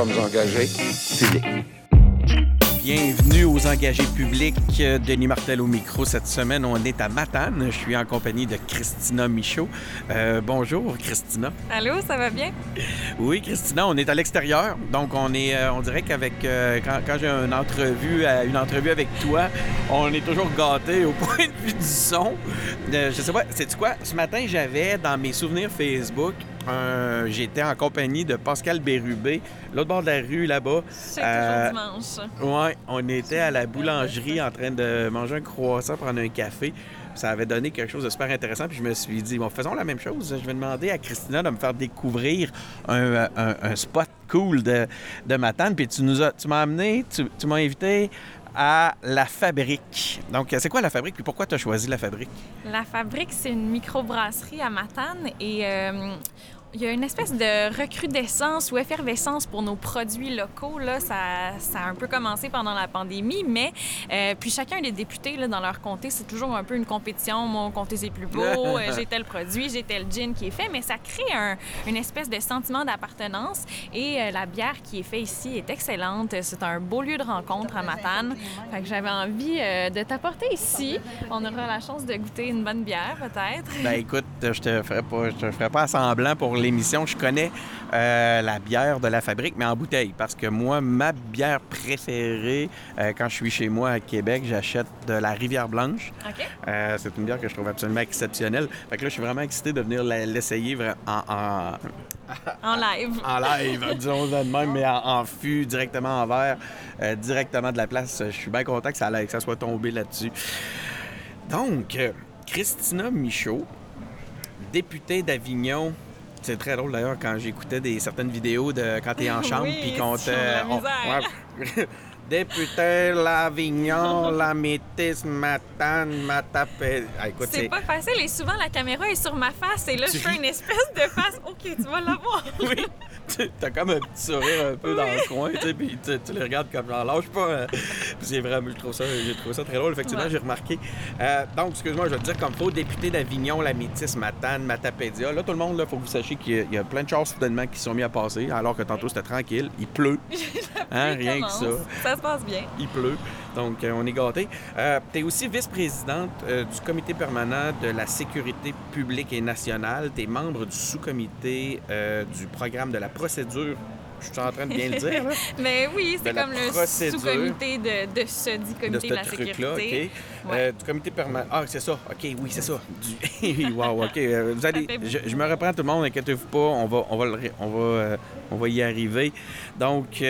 sommes engagés publics. Bienvenue aux engagés publics. Denis Martel au micro. Cette semaine, on est à Matane. Je suis en compagnie de Christina Michaud. Euh, bonjour, Christina. Allô, ça va bien? Oui, Christina, on est à l'extérieur. Donc, on est, euh, on dirait qu'avec euh, quand, j'ai une entrevue, une entrevue avec toi, on est toujours gâté au point de vue du son. je sais pas, c'est quoi? Ce matin, j'avais dans mes souvenirs Facebook j'étais en compagnie de Pascal Bérubé, l'autre bord de la rue là-bas. C'est toujours euh, dimanche. Oui, on était à la boulangerie en train de manger un croissant, prendre un café. Ça avait donné quelque chose de super intéressant. Puis je me suis dit, bon, faisons la même chose. Je vais demander à Christina de me faire découvrir un, spot cool de, de Matane. Puis tu nous as, tu m'as amené, tu, m'as invité à La Fabrique. Donc, c'est quoi La Fabrique puis pourquoi tu as choisi La Fabrique? La Fabrique, c'est une microbrasserie à Matane et euh, il y a une espèce de recrudescence ou effervescence pour nos produits locaux. Là. Ça, ça a un peu commencé pendant la pandémie, mais euh, puis chacun des députés là, dans leur comté, c'est toujours un peu une compétition. Mon comté, c'est plus beau, euh, j'ai tel produit, j'ai tel gin qui est fait, mais ça crée un, une espèce de sentiment d'appartenance. Et euh, la bière qui est faite ici est excellente. C'est un beau lieu de rencontre à Matane. Fait que j'avais envie de t'apporter ici. On aura la chance de goûter une bonne bière, peut-être. Ben écoute, je te ferai pas, je te ferai pas semblant pour l'émission, je connais euh, la bière de la fabrique, mais en bouteille. Parce que moi, ma bière préférée, euh, quand je suis chez moi à Québec, j'achète de la Rivière Blanche. Euh, c'est une bière que je trouve absolument exceptionnelle. Fait que là, je suis vraiment excité de venir l'essayer en, en... en live. en live, disons de même, mais en, fût, directement en verre, directement de la place. Je suis bien content que ça, que ça soit tombé là-dessus. Donc, Christina Michaud, députée d'Avignon c'est très drôle d'ailleurs quand j'écoutais des certaines vidéos de quand t'es en chambre puis qu'on te. Député, l'Avignon, la métisse, Matane, Matapé. Ah, c'est pas facile et souvent la caméra est sur ma face et là je fais une espèce de face. Ok, tu vas l'avoir. oui. T'as comme un petit sourire un peu dans le coin, tu sais, puis tu, les regardes comme j'en lâche pas. Hein. c'est vraiment, je trouve ça, j'ai trouvé ça très drôle. Effectivement, j'ai remarqué. Euh, donc, excuse-moi, je vais te dire comme faux, député d'Avignon, la métisse, Matane, Matapédia. Là, tout le monde, il faut que vous sachiez qu'il y, a plein de choses soudainement qui sont mis à passer, alors que tantôt c'était tranquille. Il pleut. hein, rien que ça. Ça se passe bien. Il pleut. Donc, euh, on est gâtés. Euh, tu es aussi vice-présidente euh, du comité permanent de la sécurité publique et nationale. Tu es membre du sous-comité du programme de la procédure je suis en train de bien le dire. Là. Mais oui, c'est comme le sous-comité de, ce dit comité de, la sécurité. Du comité permanent. Ah, c'est ça. OK, oui, c'est ça. Du... wow, OK. vous allez... je, me reprends tout le monde, inquiétez-vous pas. On va, on va, on va, on va y arriver. Donc,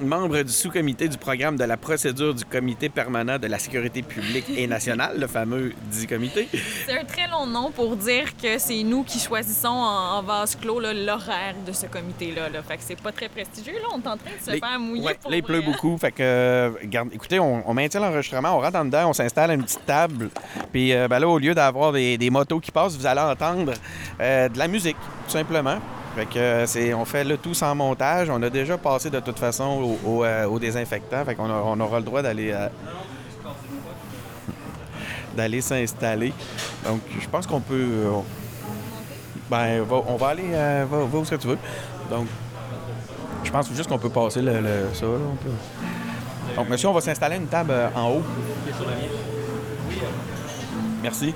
membre du sous-comité du programme de la procédure du comité permanent de la sécurité publique et nationale, le fameux dit comité. C'est un très long nom pour dire que c'est nous qui choisissons en, vase clos l'horaire de ce comité-là. Là. Fait que c'est pas très prestigieux. Là. On est en train de se faire mouiller pour Là, il pleut beaucoup. Fait que, euh, écoutez, on, maintient l'enregistrement, on rentre en dedans, on s'installe une petite table. Puis euh, ben là, au lieu d'avoir des, motos qui passent, vous allez entendre euh, de la musique, tout simplement. Fait que euh, c'est, on fait le tout sans montage. On a déjà passé de toute façon au, désinfectant. Fait qu'on on aura le droit d'aller d'aller s'installer. Donc je pense qu'on peut. ben on va aller va, où ce que tu veux. Donc je pense juste qu'on peut passer le, ça. Donc monsieur, on va s'installer une table en haut. Merci.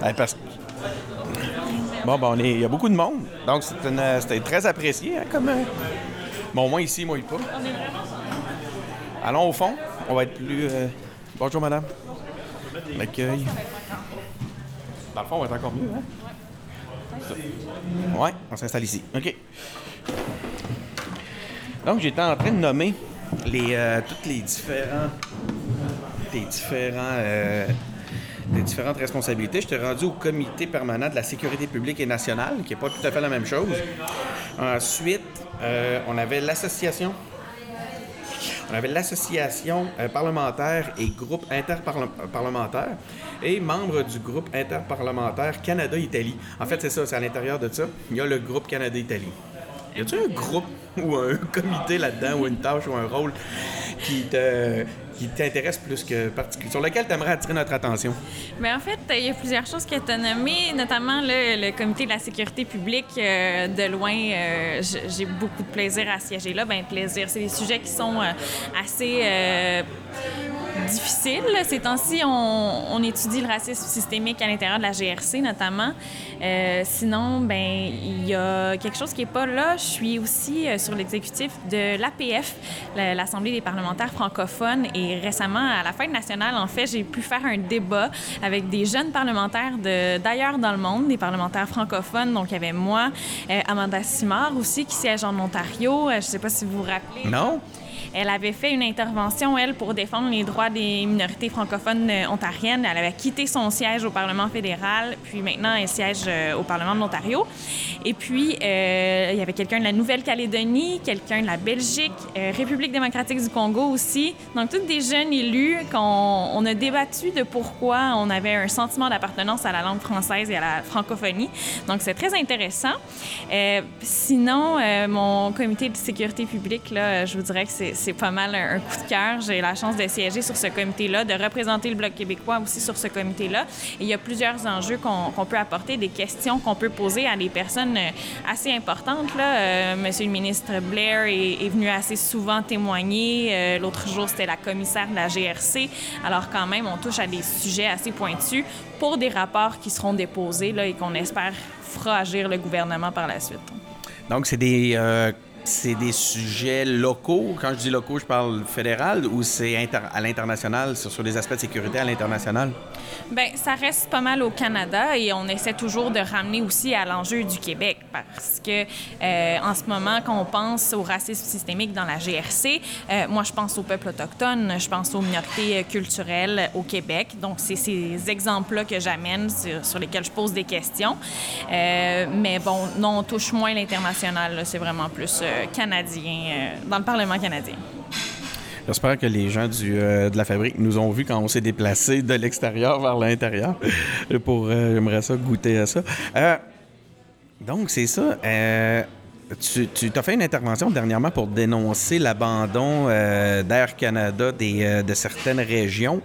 parce Bon, ben, il y a beaucoup de monde. Donc, c'était très apprécié. Hein, comme, euh, Bon, moi, ici, moi, il pas. Allons au fond. On va être plus. Euh, bonjour, madame. L'accueil. Dans le fond, on va être encore mieux, hein? Ouais, on s'installe ici. OK. Donc, j'étais en train de nommer les, euh, toutes les différents. Différents des différentes responsabilités. Je t'ai rendu au comité permanent de la sécurité publique et nationale, qui n'est pas tout à fait la même chose. Ensuite, euh, on avait l'association. On avait l'association euh, parlementaire et groupe interparlementaire et membre du groupe interparlementaire Canada-Italie. En fait, c'est ça, c'est à l'intérieur de ça. Il y a le groupe Canada-Italie. Y a-t-il un groupe ou un comité là-dedans ou une tâche ou un rôle qui te qui t'intéresse plus que particulièrement, sur lequel tu aimerais attirer notre attention? Bien, en fait, il y a plusieurs choses que tu as nommées, notamment le, comité de la sécurité publique. euh, de loin, euh, j'ai beaucoup de plaisir à siéger là. Ben plaisir, c'est des sujets qui sont euh, assez difficiles. là. Ces temps-ci, on, étudie le racisme systémique à l'intérieur de la GRC, notamment. Euh, sinon, ben il y a quelque chose qui est pas là. Je suis aussi euh, sur l'exécutif de l'APF, la- l'Assemblée des parlementaires francophones. Et récemment, à la fête nationale, en fait, j'ai pu faire un débat avec des jeunes parlementaires d'ailleurs dans le monde, des parlementaires francophones. Donc, il y avait moi, euh, Amanda Simard aussi, qui siège en Ontario. Je sais pas si vous vous rappelez. Non? Elle avait fait une intervention, elle, pour défendre les droits des minorités francophones euh, ontariennes. Elle avait quitté son siège au Parlement fédéral, puis maintenant elle siège euh, au Parlement de l'Ontario. Et puis, euh, il y avait quelqu'un de la Nouvelle-Calédonie, quelqu'un de la Belgique, République démocratique du Congo aussi. Donc, tous des jeunes élus qu'on on a débattu de pourquoi on avait un sentiment d'appartenance à la langue française et à la francophonie. Donc, c'est très intéressant. Sinon, mon comité de sécurité publique, là, je vous dirais que c'est c'est pas mal un, coup de cœur. J'ai la chance de siéger sur ce comité-là, de représenter le Bloc québécois aussi sur ce comité-là. Il y a plusieurs enjeux qu'on peut apporter, des questions qu'on peut poser à des personnes euh, assez importantes. Là. Euh, Monsieur le ministre Blair est, est venu assez souvent témoigner. Euh, L'autre jour, c'était la commissaire de la GRC. Alors quand même, on touche à des sujets assez pointus pour des rapports qui seront déposés là, et qu'on espère fera agir le gouvernement par la suite. Donc, c'est des, euh, c'est des sujets locaux? Quand je dis locaux, je parle fédéral ou c'est à l'international, sur, sur les aspects de sécurité à l'international? Bien, ça reste pas mal au Canada et on essaie toujours de ramener aussi à l'enjeu du Québec parce que euh, en ce moment, quand on pense au racisme systémique dans la GRC, euh, moi je pense aux peuples autochtones, je pense aux minorités euh, culturelles au Québec. Donc c'est ces exemples-là que j'amène sur, lesquels je pose des questions. Mais bon, non, on touche moins l'international. C'est vraiment plus canadien, euh, dans le Parlement canadien. J'espère que les gens du, euh, de la fabrique nous ont vus quand on s'est déplacé de l'extérieur vers l'intérieur. Pour, euh, j'aimerais ça goûter à ça. Euh, donc, c'est ça. Euh, tu, tu as fait une intervention dernièrement pour dénoncer l'abandon euh, d'Air Canada des, euh, de certaines régions.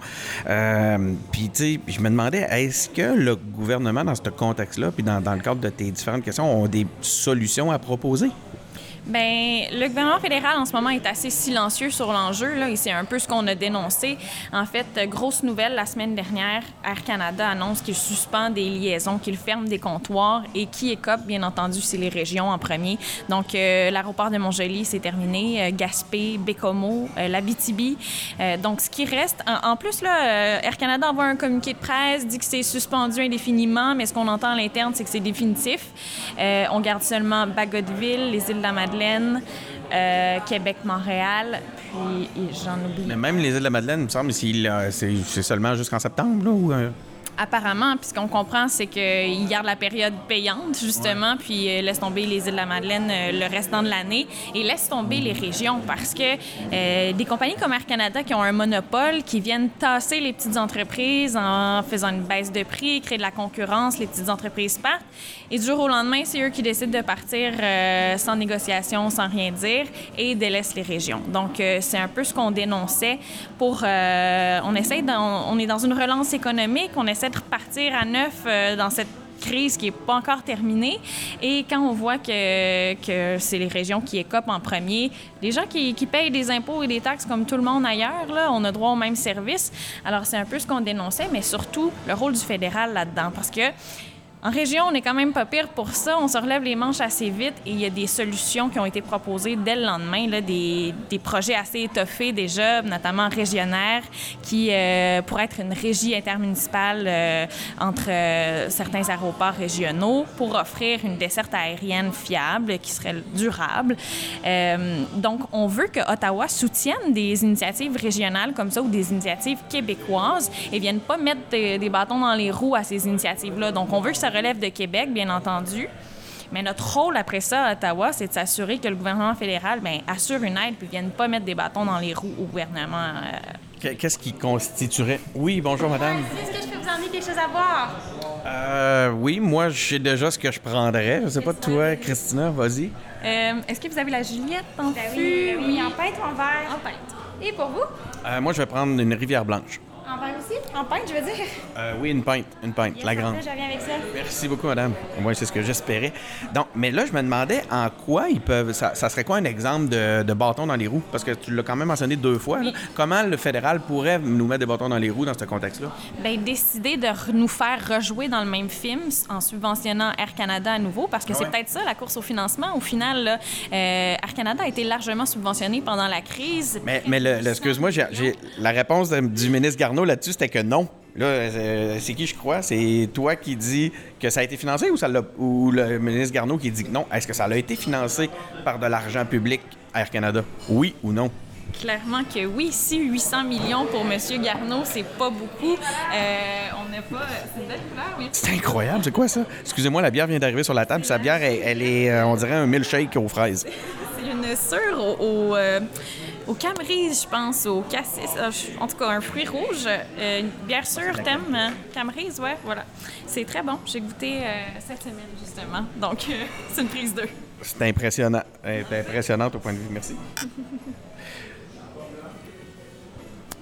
Euh, puis, tu sais, je me demandais, est-ce que le gouvernement, dans ce contexte-là, puis dans, dans le cadre de tes différentes questions, ont des solutions à proposer? Bien, le gouvernement fédéral en ce moment est assez silencieux sur l'enjeu, là, et c'est un peu ce qu'on a dénoncé. En fait, grosse nouvelle, la semaine dernière, Air Canada annonce qu'il suspend des liaisons, qu'il ferme des comptoirs, et qui écope, bien entendu, c'est les régions en premier. Donc, euh, l'aéroport de Montjoli, c'est terminé, euh, Gaspé, Bécomo, euh, l'Abitibi. Euh, donc, ce qui reste, en, en plus, là, Air Canada envoie un communiqué de presse, dit que c'est suspendu indéfiniment, mais ce qu'on entend à l'interne, c'est que c'est définitif. On garde seulement Bagotville, les îles de la Madeleine, euh, Québec, Montréal, puis j'en oublie. Mais même les îles de la Madeleine, il me semble, euh, c'est, seulement jusqu'en septembre, là, ou... Apparemment, puis ce qu'on comprend, c'est qu'ils gardent la période payante, justement, puis euh, laissent tomber les îles de la Madeleine euh, le restant de l'année et laissent tomber les régions parce que euh, des compagnies comme Air Canada qui ont un monopole, qui viennent tasser les petites entreprises en faisant une baisse de prix, créer de la concurrence, les petites entreprises partent. Et du jour au lendemain, c'est eux qui décident de partir euh, sans négociation, sans rien dire et délaissent les régions. Donc, c'est un peu ce qu'on dénonçait pour... on essaie, dans- on est dans une relance économique, on essaie de repartir à neuf euh, dans cette crise qui n'est pas encore terminée. Et quand on voit que, que c'est les régions qui écopent en premier, les gens qui, qui payent des impôts et des taxes comme tout le monde ailleurs, là, on a droit au même service. Alors, c'est un peu ce qu'on dénonçait, mais surtout le rôle du fédéral là-dedans. Parce que en région, on est quand même pas pire pour ça. On se relève les manches assez vite et il y a des solutions qui ont été proposées dès le lendemain, des, projets assez étoffés déjà, notamment régionnaires, qui euh, pourraient être une régie intermunicipale euh, entre euh, certains aéroports régionaux pour offrir une desserte aérienne fiable qui serait durable. Euh, donc, on veut que Ottawa soutienne des initiatives régionales comme ça ou des initiatives québécoises et viennent pas mettre des, des bâtons dans les roues à ces initiatives-là. Donc, on veut que ça relève de Québec, bien entendu. Mais notre rôle après ça à Ottawa, c'est de s'assurer que le gouvernement fédéral ben, assure une aide puis vienne pas mettre des bâtons dans les roues au gouvernement. euh. Qu- Qu'est-ce qui constituerait... Oui, bonjour, madame. Est-ce que je peux vous emmener quelque chose à boire? Euh, oui, moi, je sais déjà ce que je prendrais. Je sais pas, toi, Christina, vas-y. Euh, Est-ce que vous avez la Juliette en Ben fût? oui, oui, en pinte ou en verre? En pinte. Et pour vous? Euh, moi, je vais prendre une rivière blanche. En verre aussi? En pinte, je veux dire. Euh, oui, une pinte, une pinte, Yes, la grande. Je viens avec ça. Merci beaucoup, madame. Moi, c'est ce que j'espérais. Donc, mais là, je me demandais en quoi ils peuvent. Ça, ça serait quoi un exemple de, de bâton dans les roues? Parce que tu l'as quand même mentionné deux fois. Comment le fédéral pourrait nous mettre des bâtons dans les roues dans ce contexte-là? Ben, décider de nous faire rejouer dans le même film en subventionnant Air Canada à nouveau, parce que c'est Ouais? peut-être ça la course au financement. Au final, là, euh, Air Canada a été largement subventionné pendant la crise. Mais, mais excuse-moi, j'ai, la réponse du ministre Là-dessus, c'était que non. Là, euh, c'est qui je crois? C'est toi qui dis que ça a été financé ou, ça l'a- ou le ministre Garneau qui dit que non? Est-ce que ça a été financé par de l'argent public à Air Canada? Oui ou non? Clairement que oui. Si 800 millions pour M. Garneau, c'est pas beaucoup, euh, on n'a pas. C'est une belle couleur, oui. C'est incroyable, c'est quoi ça? Excusez-moi, la bière vient d'arriver sur la table. Sa bière, elle, elle est, euh, on dirait un milkshake aux fraises. C'est une sure au, au, euh, au camerise, je pense, au cassis. euh, En tout cas, un fruit rouge. euh, une bière sûre, thème. euh, camerise, ouais, voilà. C'est très bon. J'ai goûté euh, cette semaine, justement. Donc, euh, c'est une prise 2. C'est impressionnant. Elle est impressionnante au point de vue. Merci.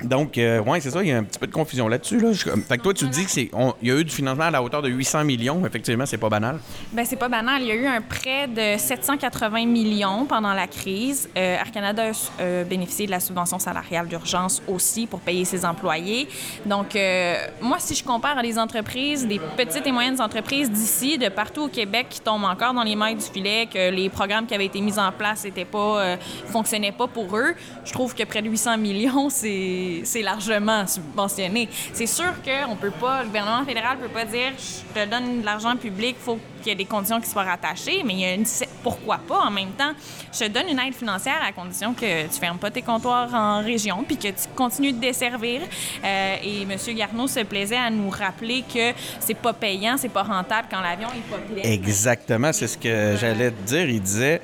Donc, euh, ouais, c'est ça, il y a un petit peu de confusion là-dessus. Là. Fait que toi, tu dis qu'il y a eu du financement à la hauteur de 800 millions. Effectivement, c'est pas banal. Ben c'est pas banal. Il y a eu un prêt de 780 millions pendant la crise. Euh, Air Canada a euh, bénéficié de la subvention salariale d'urgence aussi pour payer ses employés. Donc, euh, moi, si je compare à des entreprises, des petites et moyennes entreprises d'ici, de partout au Québec, qui tombent encore dans les mailles du filet, que les programmes qui avaient été mis en place n'étaient pas, fonctionnaient pas pour eux, je trouve que près de 800 millions, c'est c'est largement subventionné. C'est sûr qu'on peut pas, le gouvernement fédéral peut pas dire je te donne de l'argent public, faut qu'il y ait des conditions qui soient rattachées, mais il y a une, pourquoi pas? En même temps, je te donne une aide financière à condition que tu fermes pas tes comptoirs en région puis que tu continues de desservir. Euh, et M. Garneau se plaisait à nous rappeler que c'est pas payant, c'est pas rentable quand l'avion est pas plein. Exactement, c'est ce que j'allais te dire. Il disait,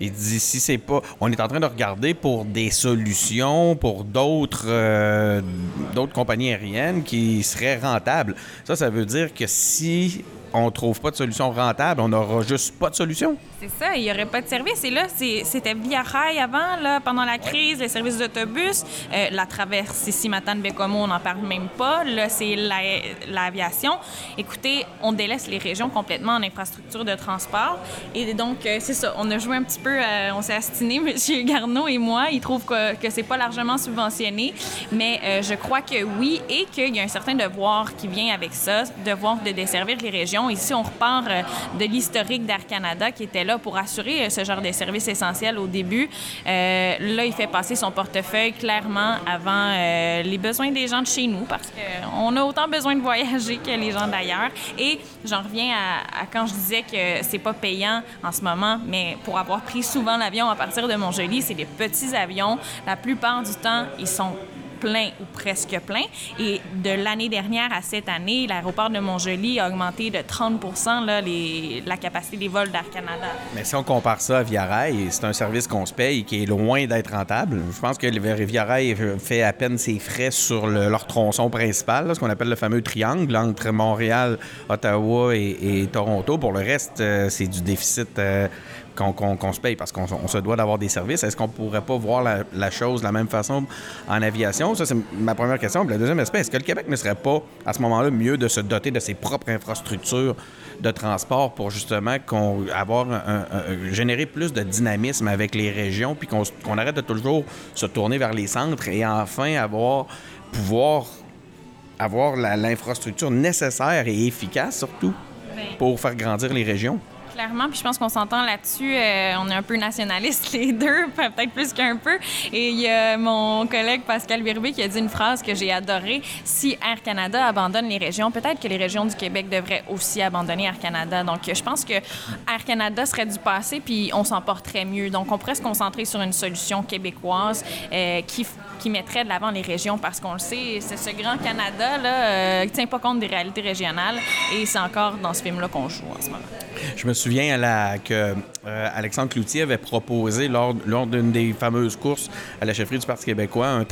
il dit si c'est pas, on est en train de regarder pour des solutions pour d'autres euh, d'autres compagnies aériennes qui seraient rentables. Ça, ça veut dire que si on trouve pas de solution rentable, on n'aura juste pas de solution. C'est ça, il n'y aurait pas de service. Et là, c'était Via Rail avant, là, pendant la crise, les services d'autobus. Euh, la traversée ici, Matane, Bécomo, on n'en parle même pas. Là, c'est la- l'aviation. Écoutez, on délaisse les régions complètement en infrastructure de transport. Et donc, euh, c'est ça, on a joué un petit peu, euh, on s'est astiné, M. Garneau et moi. Il trouve que, que c'est pas largement subventionné. Mais je crois que oui, et qu'il y a un certain devoir qui vient avec ça, devoir de desservir les régions. Ici, on repart de l'historique d'Air Canada qui était là pour assurer euh, ce genre de services essentiels au début. Euh, là, il fait passer son portefeuille clairement avant euh, les besoins des gens de chez nous parce qu'on a autant besoin de voyager que les gens d'ailleurs. Et j'en reviens à, quand je disais que c'est pas payant en ce moment, mais pour avoir pris souvent l'avion à partir de Montjoli, c'est des petits avions. La plupart du temps, ils sont plein ou presque plein. Et de l'année dernière à cette année, l'aéroport de Montjoli a augmenté de 30 là, les- la capacité des vols d'Air Canada. Mais si on compare ça à Via Rail, c'est un service qu'on se paye et qui est loin d'être rentable. Je pense que Via Rail fait à peine ses frais sur le- leur tronçon principal, ce qu'on appelle le fameux triangle entre Montréal, Ottawa et, et Toronto. Pour le reste, euh, c'est du déficit euh, qu'on se paye parce qu'on on se doit d'avoir des services. Est-ce qu'on pourrait pas voir la, la chose de la même façon en aviation? Ça, c'est ma première question. Puis le deuxième aspect, est-ce que le Québec ne serait pas, à ce moment-là, mieux de se doter de ses propres infrastructures de transport pour justement qu'on, avoir un- un- un- générer plus de dynamisme avec les régions, puis qu'on, arrête de toujours se tourner vers les centres et enfin avoir pouvoir avoir la- l'infrastructure nécessaire et efficace surtout Ben, pour faire grandir les régions? Clairement, puis je pense qu'on s'entend là-dessus. euh, on est un peu nationalistes les deux, peut-être plus qu'un peu. Et il y a mon collègue Pascal Birbé qui a dit une phrase que j'ai adorée. Si Air Canada abandonne les régions, peut-être que les régions du Québec devraient aussi abandonner Air Canada. Donc, je pense que Air Canada serait du passé, puis on s'en porterait mieux. Donc, on pourrait se concentrer sur une solution québécoise euh, qui mettrait de l'avant les régions parce qu'on le sait, c'est ce grand Canada là, euh, qui tient pas compte des réalités régionales et c'est encore dans ce film-là qu'on joue en ce moment. Je me souviens à la- que euh, Alexandre Cloutier avait proposé lors, d'une des fameuses courses à la chefferie du Parti québécois un,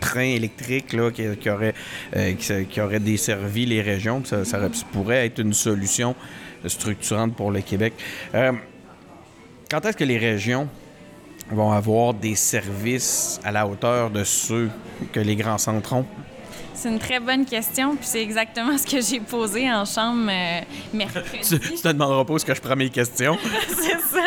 train électrique euh, qui, aurait desservi les régions. Ça pourrait être une solution structurante pour le Québec. Euh, quand est-ce que les régions vont avoir des services à la hauteur de ceux que les grands centres ont? C'est une très bonne question, puis c'est exactement ce que j'ai posé en chambre euh, mercredi. Tu, tu te demanderas pas est-ce que je prends mes questions. c'est ça.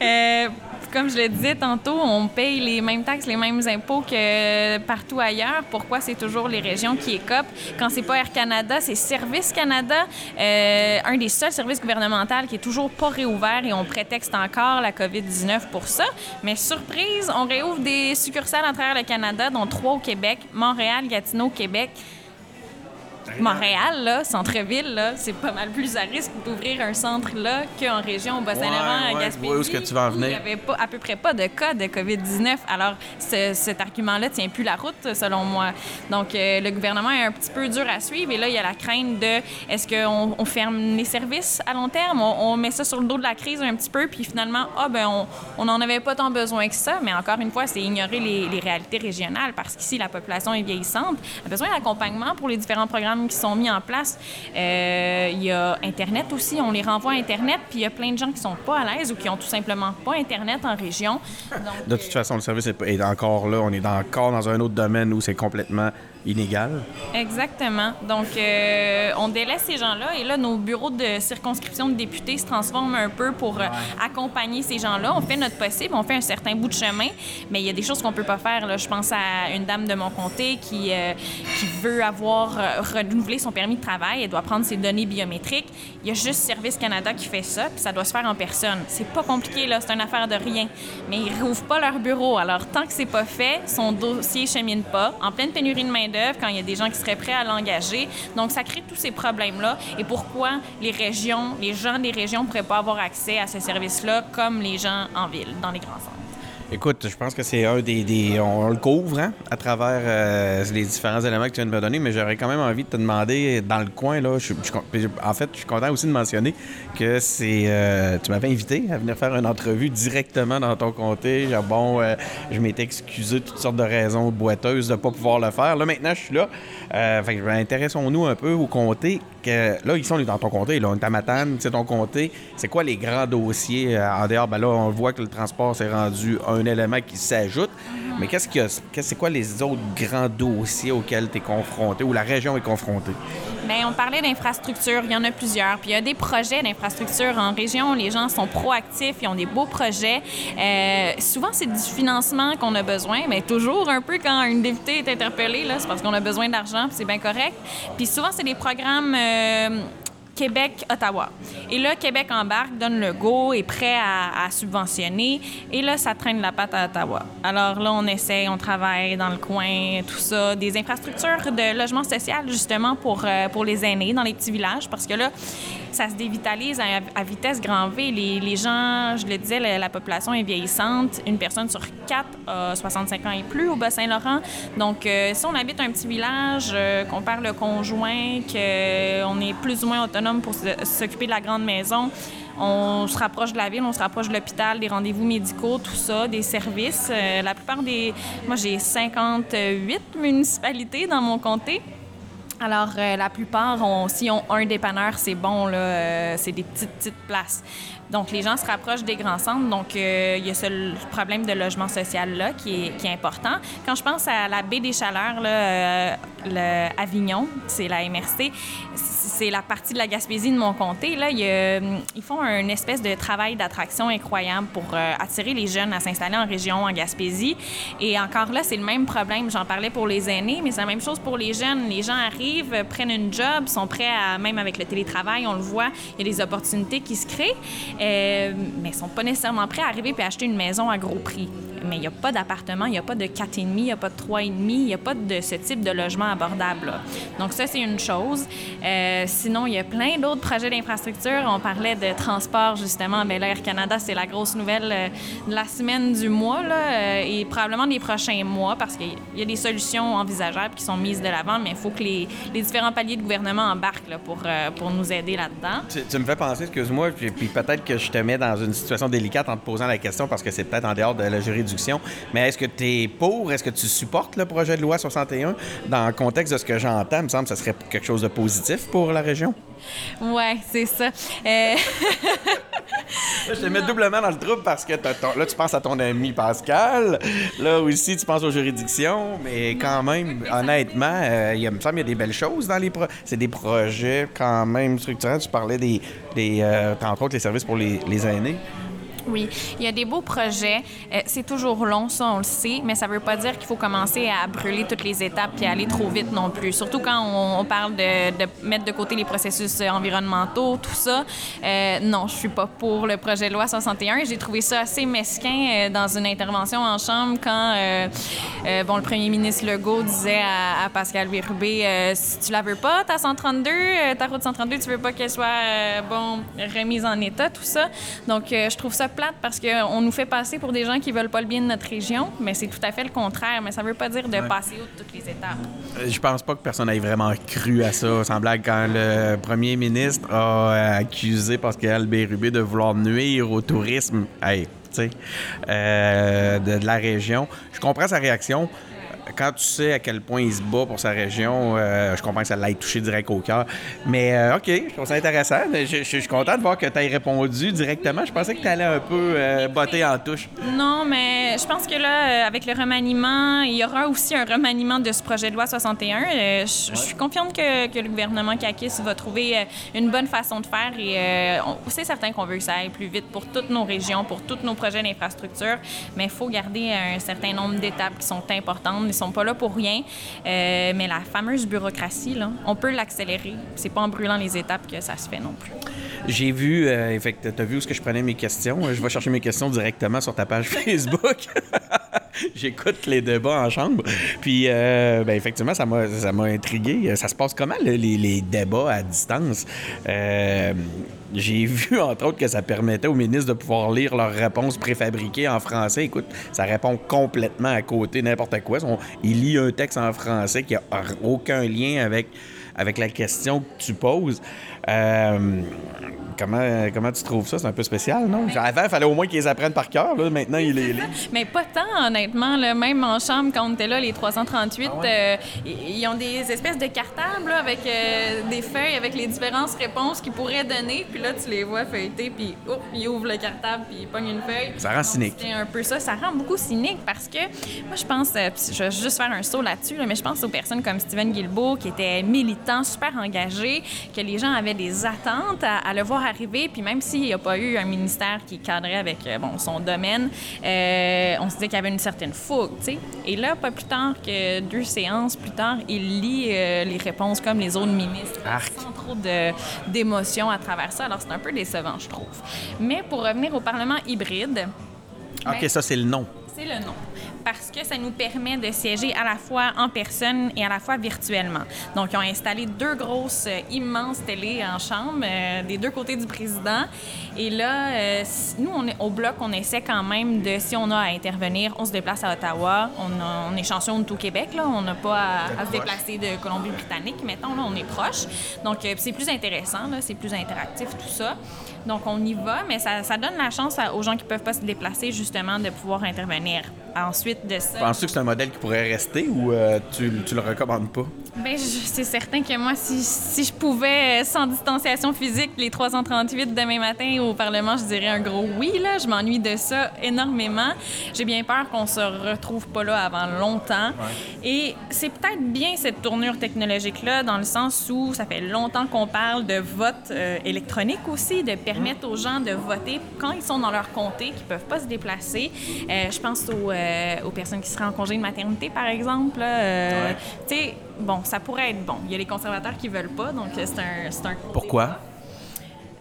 Euh, comme je le disais tantôt, on paye les mêmes taxes, les mêmes impôts que partout ailleurs. Pourquoi c'est toujours les régions qui écopent? Quand c'est pas Air Canada, c'est Service Canada, euh, un des seuls services gouvernementaux qui est toujours pas réouvert et on prétexte encore la COVID-19 pour ça. Mais surprise, on réouvre des succursales à travers le Canada, dont trois au Québec, Montréal, Gatineau, Québec. Montréal, là, centre-ville, là, c'est pas mal plus à risque d'ouvrir un centre là qu'en région au Bas-Saint-Laurent, Ouais, à Gaspésie. je vois où est-ce que tu vas en où Il n'y avait pas, à peu près pas de cas de COVID-19. Alors, ce- cet argument-là tient plus la route, selon moi. Donc, euh, le gouvernement est un petit peu dur à suivre. Et là, il y a la crainte de est-ce qu'on on ferme les services à long terme? On, on met ça sur le dos de la crise un petit peu, puis finalement, ah, ben, on- on n'en avait pas tant besoin que ça. Mais encore une fois, c'est ignorer les, les réalités régionales parce qu'ici, la population est vieillissante, a besoin d'accompagnement pour les différents programmes qui sont mis en place. Euh, Il y a Internet aussi, on les renvoie à Internet, puis il y a plein de gens qui sont pas à l'aise ou qui ont tout simplement pas Internet en région. De toute façon, le service est, encore là. On est encore dans un autre domaine où c'est complètement inégal. Exactement. Donc, euh, on délaisse ces gens-là et là, nos bureaux de circonscription de députés se transforment un peu pour euh, accompagner ces gens-là. On fait notre possible, on fait un certain bout de chemin, mais il y a des choses qu'on peut pas faire. Là. Je pense à une dame de mon comté qui, euh, qui veut avoir euh, renouvelé son permis de travail. Elle doit prendre ses données biométriques. Il y a juste Service Canada qui fait ça, puis ça doit se faire en personne. C'est pas compliqué, là. C'est une affaire de rien. Mais ils rouvrent pas leur bureau. Alors, tant que c'est pas fait, son dossier chemine pas. En pleine pénurie de main-d'œuvre, quand il y a des gens qui seraient prêts à l'engager. Donc, ça crée tous ces problèmes-là. Et pourquoi les régions, les gens des régions pourraient pas avoir accès à ce service-là comme les gens en ville, dans les grands centres? Écoute, je pense que c'est un des, On le couvre hein, à travers euh, les différents éléments que tu viens de me donner, mais j'aurais quand même envie de te demander dans le coin, là, en fait, je suis content aussi de mentionner que c'est. euh, tu m'avais invité à venir faire une entrevue directement dans ton comté. Genre, Bon, euh, je m'étais excusé de toutes sortes de raisons boiteuses de ne pas pouvoir le faire. Là, maintenant, je suis là. Fait ben, intéressons-nous un peu au comté. Que, là, on est dans ton comté. Là, on est à Matane, c'est ton comté. C'est quoi les grands dossiers en dehors? Ben là, on voit que le transport s'est rendu un élément qui s'ajoute. Mais qu'est-ce qu'il y C'est quoi les autres grands dossiers auxquels tu es confronté ou la région est confrontée? Bien, on parlait d'infrastructures, il y en a plusieurs. Puis il y a des projets d'infrastructures en région. Les gens sont proactifs, ils ont des beaux projets. Euh, souvent, c'est du financement qu'on a besoin, mais toujours un peu quand une députée est interpellée, c'est parce qu'on a besoin d'argent, puis c'est bien correct. Puis souvent, c'est des programmes. euh, Québec-Ottawa. Et là, Québec embarque, donne le go, est prêt à, subventionner. Et là, ça traîne la patte à Ottawa. Alors là, on essaie, on travaille dans le coin, tout ça. Des infrastructures de logement social, justement, pour, euh, pour les aînés dans les petits villages. Parce que là, ça se dévitalise à, vitesse grand V. Les, les gens, je le disais, la, la population est vieillissante. Une personne sur quatre a 65 ans et plus au Bas-Saint-Laurent. Donc, euh, si on habite un petit village, euh, qu'on perd le conjoint, qu'on est plus ou moins autonome pour s'occuper de la grande maison, on se rapproche de la ville, on se rapproche de l'hôpital, des rendez-vous médicaux, tout ça, des services. Euh, la plupart des... Moi, j'ai 58 municipalités dans mon comté. Alors, euh, la plupart, ont, s'ils ont un dépanneur, c'est bon, là, euh, c'est des petites, petites places. Donc, les gens se rapprochent des grands centres. Donc, euh, il y a ce problème de logement social-là qui est, important. Quand je pense à la baie des Chaleurs, là, euh, le Avignon, c'est la MRC, c'est la partie de la Gaspésie de mon comté. Là, hum, ils font une espèce de travail d'attraction incroyable pour euh, attirer les jeunes à s'installer en région, en Gaspésie. Et encore là, c'est le même problème. J'en parlais pour les aînés, mais c'est la même chose pour les jeunes. Les gens arrivent, prennent une job, sont prêts à, même avec le télétravail, on le voit, il y a des opportunités qui se créent, mais ils sont pas nécessairement prêts à arriver et acheter une maison à gros prix. Mais il n'y a pas d'appartement, il n'y a pas de 4,5, il n'y a pas de 3,5, il n'y a pas de ce type de logement abordable. Donc ça, c'est une chose. Euh, sinon, il y a plein d'autres projets d'infrastructure. On parlait de transport, justement. Bien, là, Air Canada, c'est la grosse nouvelle euh, de la semaine du mois euh, et probablement des prochains mois parce qu'il y a des solutions envisageables qui sont mises de l'avant, mais il faut que les, les différents paliers de gouvernement embarquent pour, pour nous aider là-dedans. Tu, me fais penser, excuse-moi, puis, puis peut-être que je te mets dans une situation délicate en te posant la question parce que c'est peut-être en dehors de la Mais est-ce que tu es pour, est-ce que tu supportes le projet de loi 61 dans le contexte de ce que j'entends? Il me semble que ce serait quelque chose de positif pour la région. Ouais, c'est ça. Euh, Là, je te mets doublement dans le trouble parce que ton- là, tu penses à ton ami Pascal. Là aussi, tu penses aux juridictions. Mais quand même, honnêtement, euh, il me semble qu'il y a des belles choses dans les projets. C'est des projets quand même structurants. Tu parlais des, des euh, entre autres, les services pour les, les aînés. Oui, il y a des beaux projets. Euh, c'est toujours long, ça, on le sait, mais ça ne veut pas dire qu'il faut commencer à brûler toutes les étapes et aller trop vite non plus. Surtout quand on, parle de, mettre de côté les processus euh, environnementaux, tout ça. Euh, non, je suis pas pour le projet de loi 61. J'ai trouvé ça assez mesquin dans une intervention en chambre quand bon, le premier ministre Legault disait à, Pascal Bérubé euh, si tu la veux pas, ta 132, euh, ta route 132, tu veux pas qu'elle soit bon, remise en état, tout ça. Donc, je trouve ça plate parce qu'on nous fait passer pour des gens qui veulent pas le bien de notre région, mais c'est tout à fait le contraire. Mais ça veut pas dire de passer outre toutes les étapes. Euh, Je pense pas que personne ait vraiment cru à ça. Sans blague, quand le premier ministre a euh, accusé Pascal Bérubé de vouloir nuire au tourisme, hey, euh, de, de la région, je comprends sa réaction. Quand tu sais à quel point il se bat pour sa région, euh, je comprends que ça l'ait touché direct au cœur. Mais euh, OK, je trouve ça intéressant. Je, je- je suis content de voir que tu aies répondu directement. Je pensais que tu allais un peu euh, botter en touche. Non, mais je pense que là, euh, avec le remaniement, il y aura aussi un remaniement de ce projet de loi 61. Euh, Je je suis confiante que, que le gouvernement CAQIS va trouver une bonne façon de faire et euh, on- c'est certain qu'on veut que ça aille plus vite pour toutes nos régions, pour tous nos projets d'infrastructure, mais il faut garder un certain nombre d'étapes qui sont importantes. Sont pas là pour rien, Euh, mais la fameuse bureaucratie, là, on peut l'accélérer. C'est pas en brûlant les étapes que ça se fait non plus. J'ai vu, euh, que t'as vu où est-ce que je prenais mes questions. Euh, Je vais chercher mes questions directement sur ta page Facebook. J'écoute les débats en chambre. Puis, euh, ben, effectivement, ça m'a, intrigué. Ça se passe comment, le- les, les débats à distance? Euh, j'ai vu, entre autres, que ça permettait aux ministres de pouvoir lire leurs réponses préfabriquées en français. Écoute, ça répond complètement à côté n'importe quoi. On- il lit un texte en français qui n'a aucun lien avec, avec la question que tu poses. Euh, comment, comment tu trouves ça? C'est un peu spécial, non? Avant, il fallait au moins qu'ils les apprennent par cœur. Là. Maintenant, ils les lisent. Mais pas tant, honnêtement. Là. Même en chambre, quand on était là, les 338, euh, ils ont des espèces de cartables là, avec euh, des feuilles avec les différentes réponses qu'ils pourraient donner. Puis là, tu les vois feuilleter, puis oups, ils ouvrent le cartable, puis ils pognent une feuille. Ça rend Donc, cynique. C'est un peu ça. Ça rend beaucoup cynique parce que moi, je pense, je vais juste faire un saut là-dessus, là, mais je pense aux personnes comme Steven Guilbeault qui étaient militants, super engagés, que les gens avaient des attentes à, à le voir arriver. Puis même s'il n'y a pas eu un ministère qui cadrait avec euh, bon, son domaine, euh, on se disait qu'il y avait une certaine fougue, tu sais. Et là, pas plus tard que deux séances plus tard, il lit euh, les réponses comme les autres ministres, Arc. sans trop d'émotion à travers ça. Alors, c'est un peu décevant, je trouve. Mais pour revenir au Parlement hybride, OK, ça, c'est le nom. c'est le nom. Parce que ça nous permet de siéger à la fois en personne et à la fois virtuellement. Donc, ils ont installé deux grosses, euh, immenses télés en chambre euh, des deux côtés du président. Et là, euh, nous, on est, au bloc, on essaie quand même de, si on a à intervenir, on se déplace à Ottawa. On, a- on est chanceux, on est au Québec, là. On n'a pas à, à se déplacer de Colombie-Britannique, mettons, là, on est proche. Donc, euh, c'est plus intéressant, là, c'est plus interactif, tout ça. Donc, on y va, mais ça, ça donne la chance à- aux gens qui peuvent pas se déplacer, justement, de pouvoir intervenir. Ensuite de ça... Penses-tu que c'est un modèle qui pourrait rester ou euh, tu, tu le recommandes pas? Ben, c'est certain que moi, si, si je pouvais, euh, sans distanciation physique, les 338 demain matin au Parlement, je dirais un gros oui. Là. Je m'ennuie de ça énormément. J'ai bien peur qu'on se retrouve pas là avant longtemps. Et c'est peut-être bien cette tournure technologique-là, dans le sens où ça fait longtemps qu'on parle de vote euh, électronique aussi, de permettre aux gens de voter quand ils sont dans leur comté, qui peuvent pas se déplacer. Euh, je pense aux, euh, aux personnes qui seraient en congé de maternité, par exemple. Euh, Tu sais, bon, ça pourrait être bon. Il y a les conservateurs qui veulent pas, donc euh, c'est un, un Pourquoi? bas.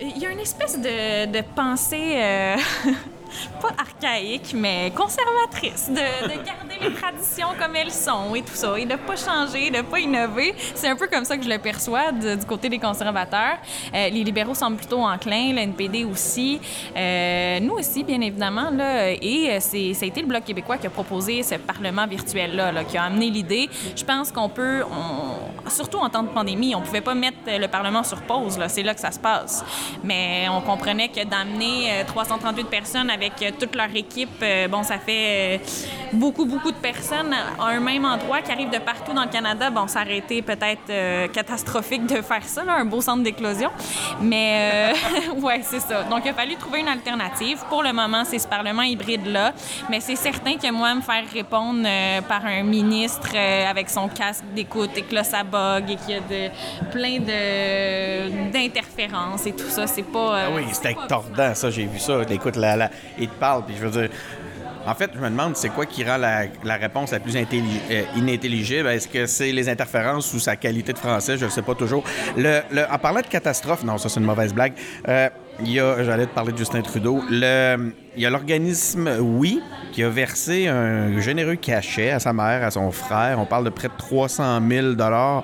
Il y a une espèce de, de pensée, euh, pas archaïque, mais conservatrice, de, de garder les traditions comme elles sont et tout ça, et de pas changer, de pas innover. C'est un peu comme ça que je le perçois du côté des conservateurs. Euh, les libéraux semblent plutôt enclins, le NPD aussi. Euh, nous aussi, bien évidemment, là, et euh, c'est, ça a été le Bloc québécois qui a proposé ce Parlement virtuel-là, là, qui a amené l'idée. Je pense qu'on peut, surtout en temps de pandémie, on pouvait pas mettre le Parlement sur pause, c'est là que ça se passe. Mais on comprenait que d'amener euh, 338 personnes avec euh, toute leur équipe, euh, bon, ça fait euh, beaucoup, beaucoup de personnes à un même endroit qui arrivent de partout dans le Canada, bon, ça aurait été peut-être catastrophique de faire ça, là, un beau centre d'éclosion. Mais ouais, c'est ça. Donc, il a fallu trouver une alternative. Pour le moment, c'est ce Parlement hybride-là. Mais c'est certain que moi, me faire répondre par un ministre avec son casque d'écoute et que là, ça bug et qu'il y a de, plein de, d'interférences et tout ça, c'est pas. Ah oui, c'était tordant, ça, j'ai vu ça. Écoute, la, la- il te parle, puis je veux dire. En fait, je me demande, c'est quoi qui rend la, réponse la plus euh, inintelligible? Est-ce que c'est les interférences ou sa qualité de français? Je ne sais pas toujours. Le, le- en parlant de catastrophe, non, ça c'est une mauvaise blague. Euh, il y a, j'allais te parler de Justin Trudeau. Le, il y a l'organisme Oui qui a versé un généreux cachet à sa mère, à son frère. On parle de près de 300 000 dollars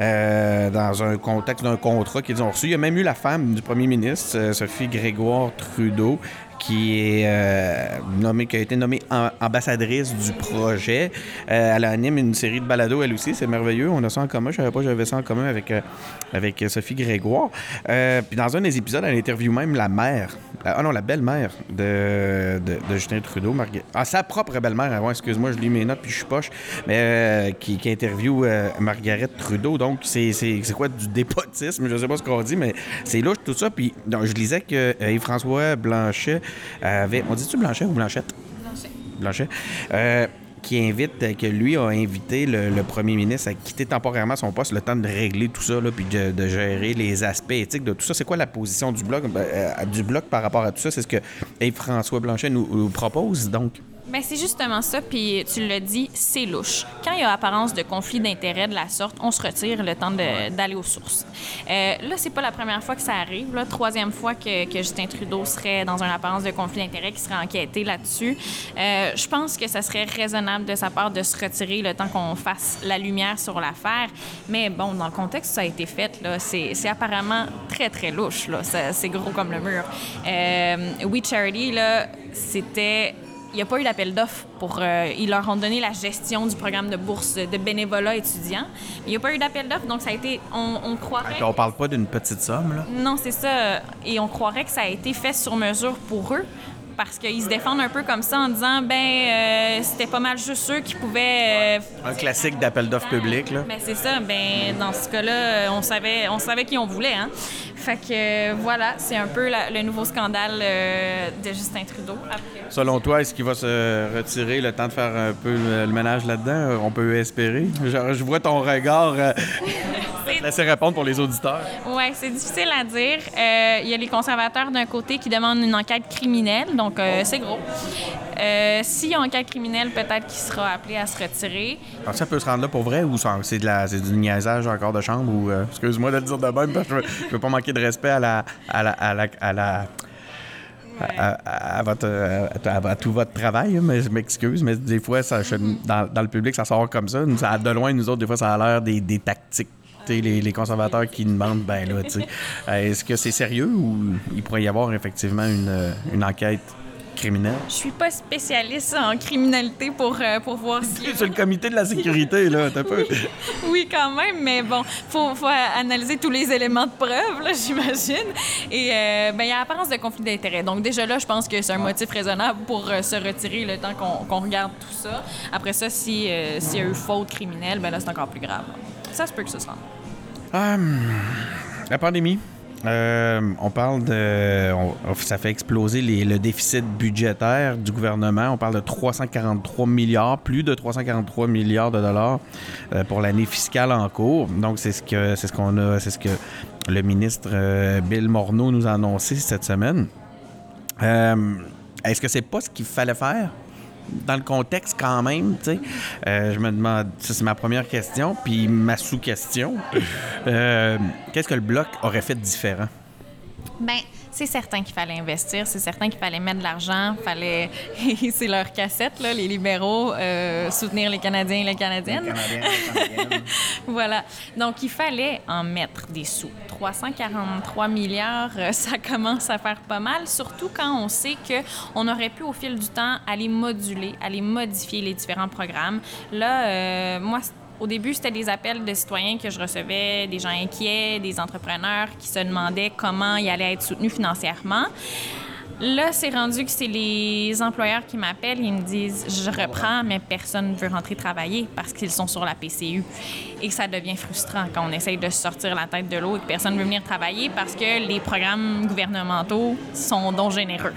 euh, dans un contexte d'un contrat qu'ils ont reçu. Il y a même eu la femme du premier ministre, Sophie Grégoire Trudeau, euh, qui a été nommée am- ambassadrice du projet. Euh, elle anime une série de balados, elle aussi, c'est merveilleux. On a ça en commun. Je savais pas que j'avais ça en commun avec, euh, avec Sophie Grégoire. Puis dans un des épisodes, elle interviewe même la mère, ah non, la belle-mère de, Justin Trudeau, Marga- ah, sa propre belle-mère, avant, excuse-moi, je lis mes notes puis je suis poche, mais qui, euh, Margaret Trudeau. Donc, c'est quoi du dépotisme? Je sais pas ce qu'on dit, mais c'est louche tout ça. Puis donc, je lisais que Yves-François Blanchet avait. On dit-tu Blanchet ou Blanchette? Blanchet. Euh, qui invite, euh, que lui a invité le, le premier ministre à quitter temporairement son poste le temps de régler tout ça, là, puis de, de gérer les aspects éthiques de tout ça. C'est quoi la position du bloc, ben, euh, du bloc par rapport à tout ça? C'est ce que Yves-François Blanchet nous, nous propose, donc. Ben, c'est justement ça, puis tu l'as dit, c'est louche. Quand il y a apparence de conflit d'intérêts de la sorte, on se retire le temps d'aller aux sources. Euh, là, c'est pas la première fois que ça arrive. La troisième fois que, que Justin Trudeau serait dans une apparence de conflit d'intérêts, qui serait enquêté là-dessus. Euh, je pense que ça serait raisonnable de sa part de se retirer le temps qu'on fasse la lumière sur l'affaire. Mais bon, dans le contexte où ça a été fait, là, c'est apparemment très, très louche. Là. C'est gros comme le mur. Euh, We Charity, là, c'était il n'y a pas eu d'appel d'offres pour. euh, ils leur ont donné la gestion du programme de bourse de bénévolat étudiant. Il n'y a pas eu d'appel d'offres, donc ça a été. On, on croirait. On parle pas d'une petite somme, là. Non, c'est ça. Et on croirait que ça a été fait sur mesure pour eux. Parce qu'ils se défendent un peu comme ça en disant, ben, euh, c'était pas mal juste eux qui pouvaient. euh, Un classique d'appel d'offres public, là. ben c'est ça. Ben dans ce cas-là, on savait, on savait qui on voulait. Hein? Fait que euh, voilà, c'est un peu la- le nouveau scandale euh, de Justin Trudeau. Après. Selon toi, est-ce qu'il va se retirer le temps de faire un peu le, le ménage là-dedans? On peut espérer. Genre, je vois ton regard. Euh, laisser répondre pour les auditeurs. Oui, c'est difficile à dire. Euh, Il y a les conservateurs d'un côté qui demandent une enquête criminelle, donc euh, c'est gros. Euh, S'il y a enquête criminelle, peut-être qu'il sera appelé à se retirer. Alors, ça peut se rendre là pour vrai ou c'est du niaisage encore de chambre ou euh, excuse-moi de le dire de même parce que je veux, je veux pas manquer de respect à la à la à la, à la- à, à- à votre, à, à tout votre travail, hein, mais je m'excuse, mais des fois, ça, je- dans, dans le public, ça sort comme ça. De loin, nous autres, des fois, ça a l'air des, des tactiques. Les, les conservateurs qui demandent, ben là, tu sais, euh, est-ce que c'est sérieux ou il pourrait y avoir effectivement une, une enquête criminelle? Je suis pas spécialiste en criminalité pour, euh, pour voir si... C'est le comité de la sécurité, là, t'as peu. Oui, quand même, mais bon, faut, faut analyser tous les éléments de preuve, là, j'imagine. Et euh, ben, il y a apparence de conflit d'intérêt. Donc déjà là, je pense que c'est un motif raisonnable pour euh, se retirer le temps qu'on qu'on regarde tout ça. Après ça, si, euh, s'il y a eu faute criminelle, ben là, c'est encore plus grave. Ça se peut que ce soit. Hum, la pandémie. Euh, on parle de. ça fait exploser le déficit budgétaire du gouvernement. On parle de 343 milliards, plus de 343 milliards de dollars euh, pour l'année fiscale en cours. Donc, c'est ce que c'est ce qu'on a. C'est ce que le ministre euh, Bill Morneau nous a annoncé cette semaine. Est-ce que c'est pas ce qu'il fallait faire? Dans le contexte, quand même, tu sais, Euh, je me demande, ça c'est ma première question, puis ma sous-question, euh, qu'est-ce que le bloc aurait fait de différent? Ben, c'est certain qu'il fallait investir, c'est certain qu'il fallait mettre de l'argent, fallait. c'est leur cassette, là, les libéraux, euh, soutenir les Canadiens et les Canadiennes. Voilà. Donc, il fallait en mettre des sous. 343 milliards, euh, ça commence à faire pas mal, surtout quand on sait qu'on aurait pu, au fil du temps, aller moduler, aller modifier les différents programmes. Là, euh, moi, au début, c'était des appels de citoyens que je recevais, des gens inquiets, des entrepreneurs qui se demandaient comment ils allaient être soutenus financièrement. Là, c'est rendu que c'est les employeurs qui m'appellent. Ils me disent Je reprends, mais personne ne veut rentrer travailler parce qu'ils sont sur la PCU. Et ça devient frustrant quand on essaye de sortir la tête de l'eau et que personne ne veut venir travailler parce que les programmes gouvernementaux sont donc généreux.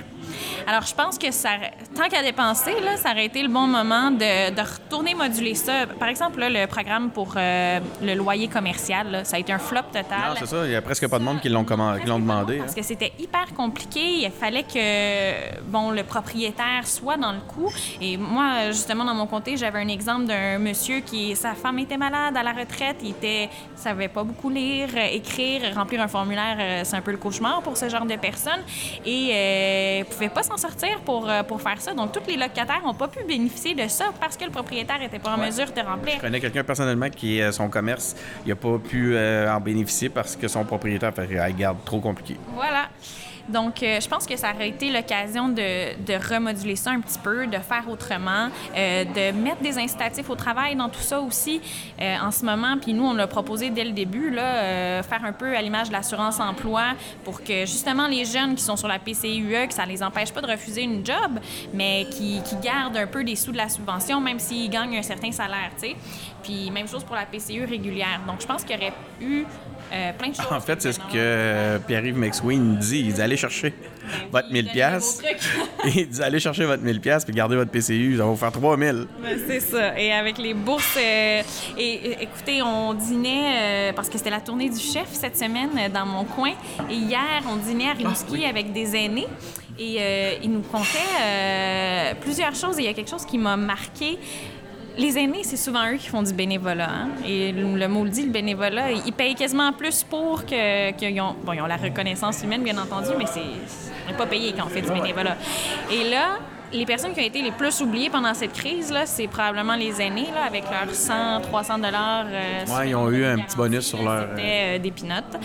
Alors, je pense que ça, tant qu'à dépenser, là, ça aurait été le bon moment de, de retourner moduler ça. Par exemple, là, le programme pour euh, le loyer commercial, là, ça a été un flop total. Non, c'est ça. Il n'y a presque pas de monde qui l'ont demandé. Parce hein. que c'était hyper compliqué. Il fallait que bon, le propriétaire soit dans le coup. Et moi, justement, dans mon comté, j'avais un exemple d'un monsieur qui, sa femme était malade à la retraite. Il était, savait pas beaucoup lire, euh, écrire, remplir un formulaire. euh, C'est un peu le cauchemar pour ce genre de personnes. Et euh, pouvait pas s'en sortir pour, euh, pour faire ça. Donc, tous les locataires n'ont pas pu bénéficier de ça parce que le propriétaire était pas en mesure de remplir. Je connais quelqu'un personnellement qui, euh, son commerce, il n'a pas pu euh, en bénéficier parce que son propriétaire fait garde trop compliqué. Voilà. Donc, euh, je pense que ça aurait été l'occasion de, de remoduler ça un petit peu, de faire autrement, euh, de mettre des incitatifs au travail dans tout ça aussi euh, en ce moment. Puis nous, on l'a proposé dès le début, là, faire un peu à l'image de l'assurance-emploi pour que justement les jeunes qui sont sur la PCUE, que ça les empêche pas de refuser une job, mais qui, gardent un peu des sous de la subvention, même s'ils gagnent un certain salaire, tu sais. Puis même chose pour la PCU régulière. Donc, je pense qu'il y aurait eu euh, plein de choses. En fait, c'est ce que euh, Pierre-Yves McSween dit. Il dit allez chercher votre 1000 pièces. Il dit allez chercher votre 1000 pièces puis gardez votre PCU, ça va vous faire 3000. Ben, c'est ça. Et avec les bourses, euh, et, écoutez, on dînait, euh, parce que c'était la tournée du chef cette semaine dans mon coin. Et hier, on dînait à Rimouski avec des aînés. Et ils nous contaient euh, plusieurs choses. Et il y a quelque chose qui m'a marqué. Les aînés, c'est souvent eux qui font du bénévolat. hein. Et le, mot le dit, le bénévolat, ils payent quasiment plus pour que qu'ils ont... Bon, ils ont la reconnaissance humaine, bien entendu, mais c'est on n'est pas payé quand on fait du bénévolat. Et là, les personnes qui ont été les plus oubliées pendant cette crise, là, c'est probablement les aînés, là, avec leurs 100, 300 dollars. euh, Ouais, ils ont eu un petit bonus sur leur, C'était euh, des pinottes.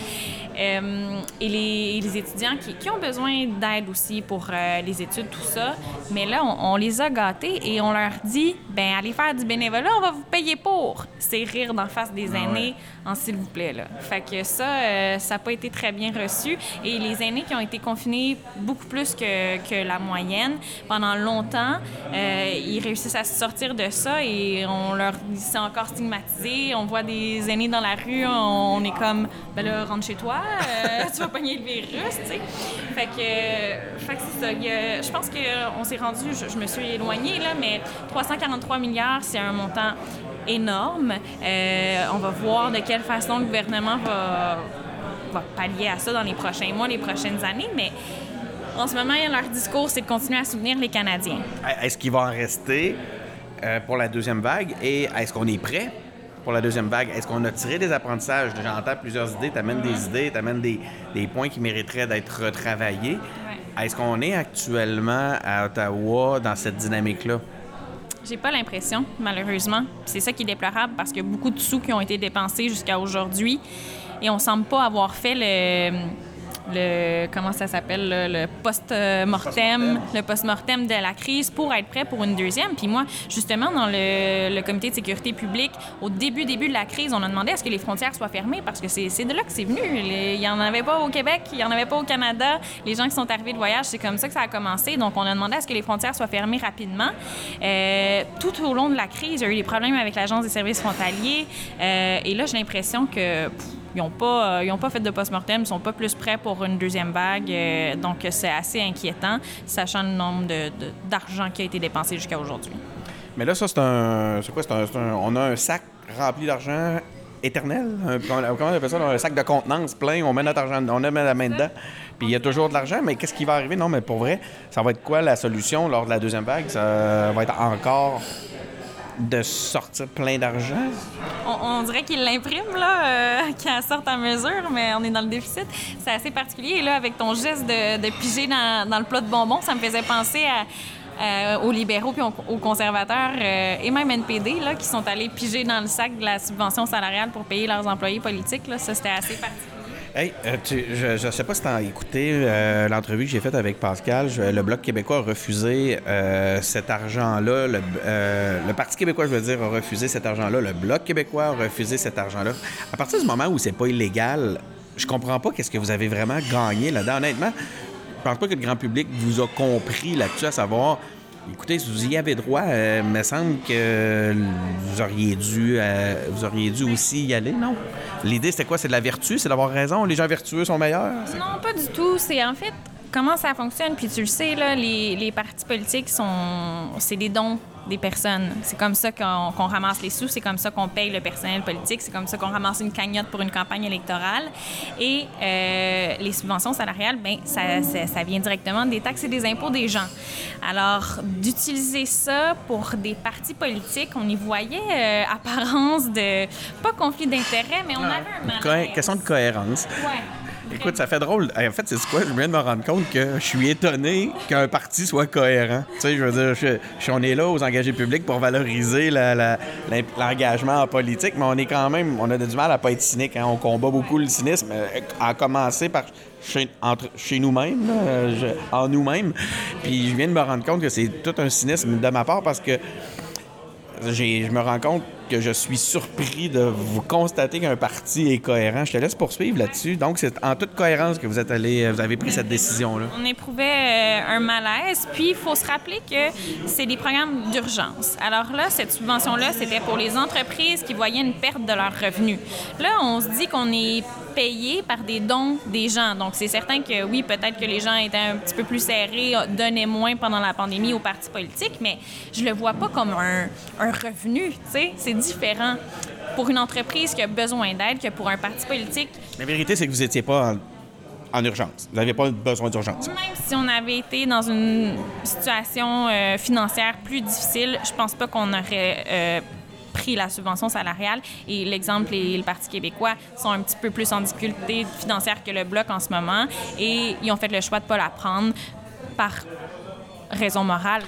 Euh, et les, les étudiants qui, qui ont besoin d'aide aussi pour euh, les études, tout ça. Mais là, on, on les a gâtés et on leur dit ben allez faire du bénévolat, on va vous payer pour. C'est rire d'en face des aînés, en s'il vous plaît. Là. Fait que ça, euh, ça n'a pas été très bien reçu. Et les aînés qui ont été confinés beaucoup plus que, que la moyenne pendant longtemps, euh, ils réussissent à se sortir de ça et on leur c'est encore stigmatisé. On voit des aînés dans la rue, on, est comme ben là, rentre chez toi, euh, tu vas pogner le virus, tu sais. Fait que, fait que ça. Je pense qu'on s'est rendu, je, je me suis éloignée, là, mais 343 milliards, c'est un montant énorme. Euh, on va voir de quelle façon le gouvernement va, va pallier à ça dans les prochains mois, les prochaines années, mais en ce moment, leur discours, c'est de continuer à soutenir les Canadiens. Est-ce qu'il va en rester euh, pour la deuxième vague? Et est-ce qu'on est prêt pour la deuxième vague? Est-ce qu'on a tiré des apprentissages? J'entends plusieurs idées, tu amènes des idées, tu amènes des, des points qui mériteraient d'être retravaillés. Est-ce qu'on est actuellement à Ottawa dans cette dynamique-là? J'ai pas l'impression, malheureusement. C'est ça qui est déplorable parce qu'il y a beaucoup de sous qui ont été dépensés jusqu'à aujourd'hui et on semble pas avoir fait le. Le comment ça s'appelle le post-mortem le post-mortem. de la crise pour être prêt pour une deuxième. Puis moi justement dans le, le comité de sécurité publique au début début de la crise on a demandé à ce que les frontières soient fermées parce que c'est de là que c'est venu. Les- il y en avait pas au Québec il y en avait pas au Canada. Les gens qui sont arrivés de voyage c'est comme ça que ça a commencé. Donc on a demandé à ce que les frontières soient fermées rapidement. Euh, tout au long de la crise il y a eu des problèmes avec l'agence des services frontaliers. Euh, et là j'ai l'impression que pff, ils n'ont pas, euh, ils ont pas fait de post-mortem, ils sont pas plus prêts pour une deuxième vague. euh, donc, c'est assez inquiétant, sachant le nombre de- de- d'argent qui a été dépensé jusqu'à aujourd'hui. Mais là, ça, c'est un. C'est quoi? Un, on a un sac rempli d'argent éternel. Un- comment on appelle ça? Un sac de contenance plein. On met notre argent, on met la main dedans. Puis il y a toujours de l'argent. Mais qu'est-ce qui va arriver? Non, mais pour vrai, ça va être quoi la solution lors de la deuxième vague? Ça va être encore de sortir plein d'argent? On, dirait qu'ils l'impriment, là, euh, qu'elle sorte à mesure, mais on est dans le déficit. C'est assez particulier. Et là, avec ton geste de, piger dans, le plat de bonbons, ça me faisait penser à- aux libéraux puis aux, aux conservateurs euh, et même NPD là, qui sont allés piger dans le sac de la subvention salariale pour payer leurs employés politiques. Là. Ça, c'était assez particulier. Hey, euh, je ne sais pas si tu as écouté euh, l'entrevue que j'ai faite avec Pascal. Le Bloc québécois a refusé euh, cet argent-là. Le, le Parti québécois, je veux dire, a refusé cet argent-là. Le Bloc québécois a refusé cet argent-là. À partir du moment où c'est pas illégal, je comprends pas qu'est-ce que vous avez vraiment gagné là-dedans. Honnêtement, je pense pas que le grand public vous a compris là-dessus, à savoir, écoutez, si vous y avez droit, euh, il me semble que vous auriez dû, euh, vous auriez dû aussi y aller, non? L'idée, c'était quoi? C'est de la vertu? C'est d'avoir raison? Les gens vertueux sont meilleurs? Non, pas du tout. C'est en fait comment ça fonctionne. Puis tu le sais, là, les, les partis politiques sont. C'est des dons des personnes. C'est comme ça qu'on qu'on ramasse les sous, c'est comme ça qu'on paye le personnel politique, c'est comme ça qu'on ramasse une cagnotte pour une campagne électorale. Et euh, les subventions salariales, ben ça, ça, ça vient directement des taxes et des impôts des gens. Alors, d'utiliser ça pour des partis politiques, on y voyait euh, apparence de, pas conflit d'intérêts, mais on avait un malaise. question de cohérence. Ouais. Écoute, ça fait drôle. En fait, c'est quoi? Je viens de me rendre compte que je suis étonné qu'un parti soit cohérent. Tu sais, je veux dire, on est là aux engagés publics pour valoriser l'engagement en politique, mais on est quand même, on a du mal à pas être cynique. hein. On combat beaucoup le cynisme, euh, à commencer par chez, nous-mêmes, en nous-mêmes. Puis je viens de me rendre compte que c'est tout un cynisme de ma part parce que je me rends compte que je suis surpris de vous constater qu'un parti est cohérent. Je te laisse poursuivre là-dessus. Donc, c'est en toute cohérence que vous êtes allé, vous avez pris cette décision-là. On éprouvait euh, un malaise. Puis, il faut se rappeler que c'est des programmes d'urgence. Alors là, cette subvention-là, c'était pour les entreprises qui voyaient une perte de leurs revenus. Là, on se dit qu'on est payé par des dons des gens. Donc, c'est certain que oui, peut-être que les gens étaient un petit peu plus serrés, donnaient moins pendant la pandémie aux partis politiques, mais je le vois pas comme un, un revenu, tu sais. C'est différent pour une entreprise qui a besoin d'aide que pour un parti politique La vérité, c'est que vous n'étiez pas en, en urgence. Vous n'avez pas besoin d'urgence. Même si on avait été dans une situation euh, financière plus difficile, je pense pas qu'on aurait euh, pris la subvention salariale. Et l'exemple, les- le Parti québécois sont un petit peu plus en difficulté financière que le Bloc en ce moment. Et ils ont fait le choix de pas la prendre par raison morale.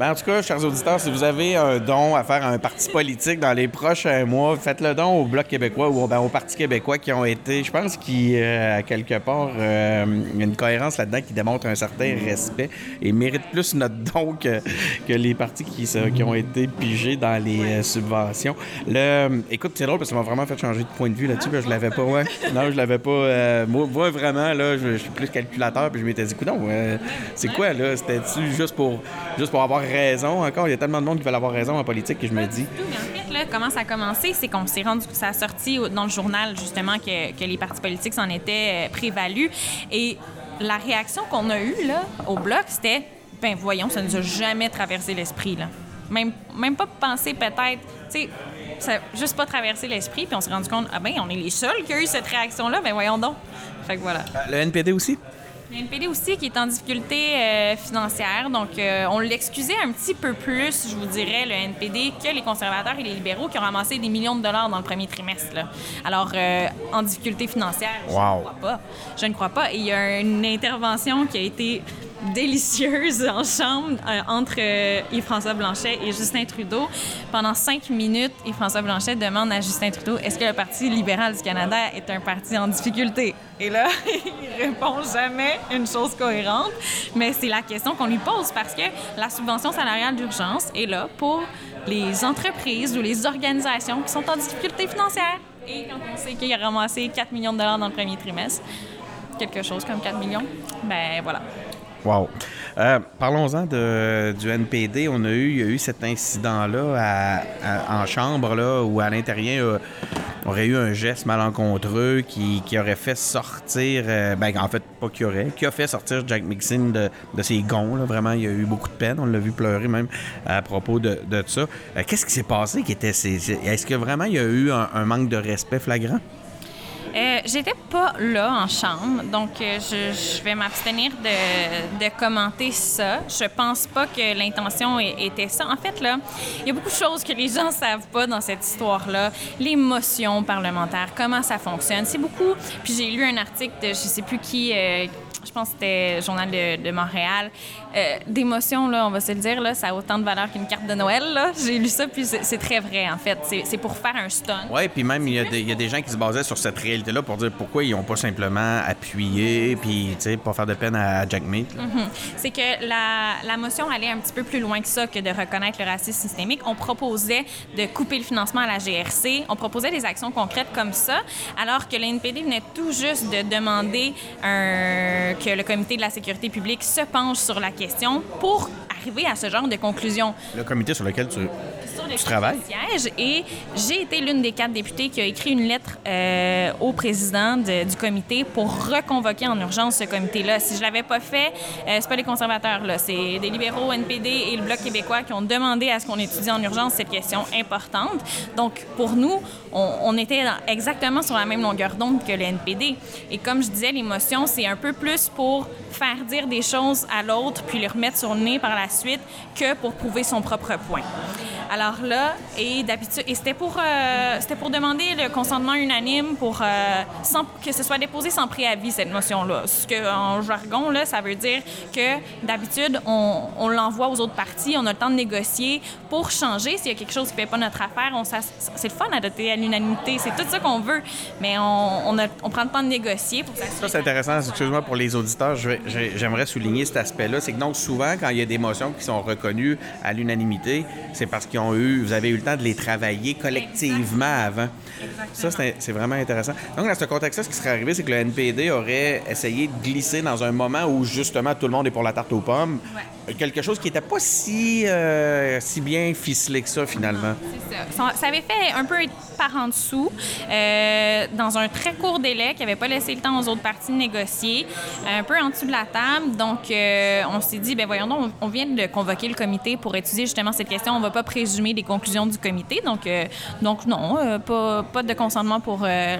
Ben, en tout cas, chers auditeurs, si vous avez un don à faire à un parti politique dans les prochains mois, faites le don au Bloc québécois ou ben, au Parti québécois qui ont été, je pense qu'il à quelque part, euh, une cohérence là-dedans qui démontre un certain respect et mérite plus notre don que, les partis qui, qui ont été pigés dans les euh, subventions. Le, écoute, c'est drôle parce que ça m'a vraiment fait changer de point de vue là-dessus. Je l'avais pas, ouais. Non, je l'avais pas. euh, moi, vraiment, là, je, je suis plus calculateur, puis je m'étais dit, non, c'est quoi, là? C'était-tu juste pour, juste pour avoir raison encore? Il y a tellement de monde qui veulent avoir raison en politique que je me dis. Tout, mais en fait, là, comment ça a commencé, c'est qu'on s'est rendu, ça a sorti au- dans le journal, justement, que, que les partis politiques s'en étaient euh, prévalus. Et la réaction qu'on a eue, là, au Bloc, c'était, ben voyons, ça nous a jamais traversé l'esprit, là. Même, même pas penser peut-être, tu sais, ça a juste pas traversé l'esprit, puis on s'est rendu compte, ah ben, on est les seuls qui ont eu cette réaction-là, ben voyons donc. Fait que voilà. Le NPD aussi? Le NPD aussi qui est en difficulté euh, financière, donc euh, on l'excusait un petit peu plus, je vous dirais, le NPD, que les conservateurs et les libéraux qui ont ramassé des millions de dollars dans le premier trimestre. là. Alors, euh, en difficulté financière, je Wow. ne crois pas. Je ne crois pas. Et il y a une intervention qui a été délicieuse en chambre euh, entre euh, Yves-François Blanchet et Justin Trudeau. Pendant cinq minutes, Yves-François Blanchet demande à Justin Trudeau est-ce que le Parti libéral du Canada est un parti en difficulté? Et là, il répond jamais une chose cohérente, mais c'est la question qu'on lui pose parce que la subvention salariale d'urgence est là pour les entreprises ou les organisations qui sont en difficulté financière. Et quand on sait qu'il a ramassé 4 millions de dollars dans le premier trimestre, quelque chose comme 4 millions, ben voilà. Wow. Euh, Parlons-en du NPD. On a eu, il y a eu cet incident-là en chambre, là, où à l'intérieur euh, aurait eu un geste malencontreux qui, aurait fait sortir, euh, ben en fait pas qui aurait, qui a fait sortir Jack Mixon de, ses gonds. Vraiment, il y a eu beaucoup de peine. On l'a vu pleurer même à propos de, ça. Euh, Qu'est-ce qui s'est passé? ces- Est-ce que vraiment il y a eu un manque de respect flagrant? Euh, J'étais pas là en chambre, donc euh, je, vais m'abstenir de, commenter ça. Je pense pas que l'intention était ça. En fait, là, il y a beaucoup de choses que les gens savent pas dans cette histoire-là. Les motions parlementaires, comment ça fonctionne. C'est beaucoup. Puis j'ai lu un article de je sais plus qui. euh, je pense que c'était Journal de Montréal. Euh, des motions, là, on va se le dire, là, ça a autant de valeur qu'une carte de Noël. là. J'ai lu ça, puis c'est c'est très vrai, en fait. C'est c'est pour faire un stunt. Oui, puis même, il y, a des- il y a des gens qui se basaient sur cette réalité-là pour dire pourquoi ils n'ont pas simplement appuyé, puis, tu sais, pas faire de peine à Jack Meat. là. c'est que la, la motion allait un petit peu plus loin que ça, que de reconnaître le racisme systémique. On proposait de couper le financement à la GRC. On proposait des actions concrètes comme ça, alors que l'NPD venait tout juste de demander un que le comité de la sécurité publique se penche sur la question pour arriver à ce genre de conclusion. Le comité sur lequel tu... sur le siège et j'ai été l'une des quatre députés qui a écrit une lettre euh, au président de- du comité pour reconvoquer en urgence ce comité-là. Si je l'avais pas fait, euh, c'est pas les conservateurs là, c'est des libéraux, NPD et le Bloc québécois qui ont demandé à ce qu'on étudie en urgence cette question importante. Donc pour nous, on, on était exactement sur la même longueur d'onde que le NPD. Et comme je disais, l'émotion c'est un peu plus pour faire dire des choses à l'autre puis le remettre sur le nez par la suite que pour prouver son propre point. Alors là, et d'habitude, et c'était pour, euh, c'était pour demander le consentement unanime pour euh, sans, que ce soit déposé sans préavis cette motion-là. Ce que en jargon là, ça veut dire que d'habitude on, on l'envoie aux autres parties, on a le temps de négocier pour changer. S'il y a quelque chose qui fait pas notre affaire, on c'est le fun d'adopter à l'unanimité, c'est tout ça qu'on veut, mais on, on, a- on prend le temps de négocier pour s'assurer Ça, c'est intéressant. Excuse-moi pour les auditeurs. J'aimerais souligner cet aspect-là. C'est que donc, souvent, quand il y a des motions qui sont reconnues à l'unanimité, c'est parce qu'ils ont eu, vous avez eu le temps de les travailler collectivement avant. Ça, c'est vraiment intéressant. Donc, dans ce contexte-là, ce qui serait arrivé, c'est que le NPD aurait essayé de glisser dans un moment où, justement, tout le monde est pour la tarte aux pommes. Quelque chose qui n'était pas si, euh, si bien ficelé que ça, finalement. C'est ça. Ça- avait fait un peu par en dessous, euh, dans un très court délai, qui n'avait pas laissé le temps aux autres parties de négocier, un peu en dessous de la table. Donc, euh, on s'est dit, ben voyons donc, on vient de convoquer le comité pour étudier justement cette question. On ne va pas présumer des conclusions du comité. Donc, euh, donc non, euh, pas, pas de consentement pour euh,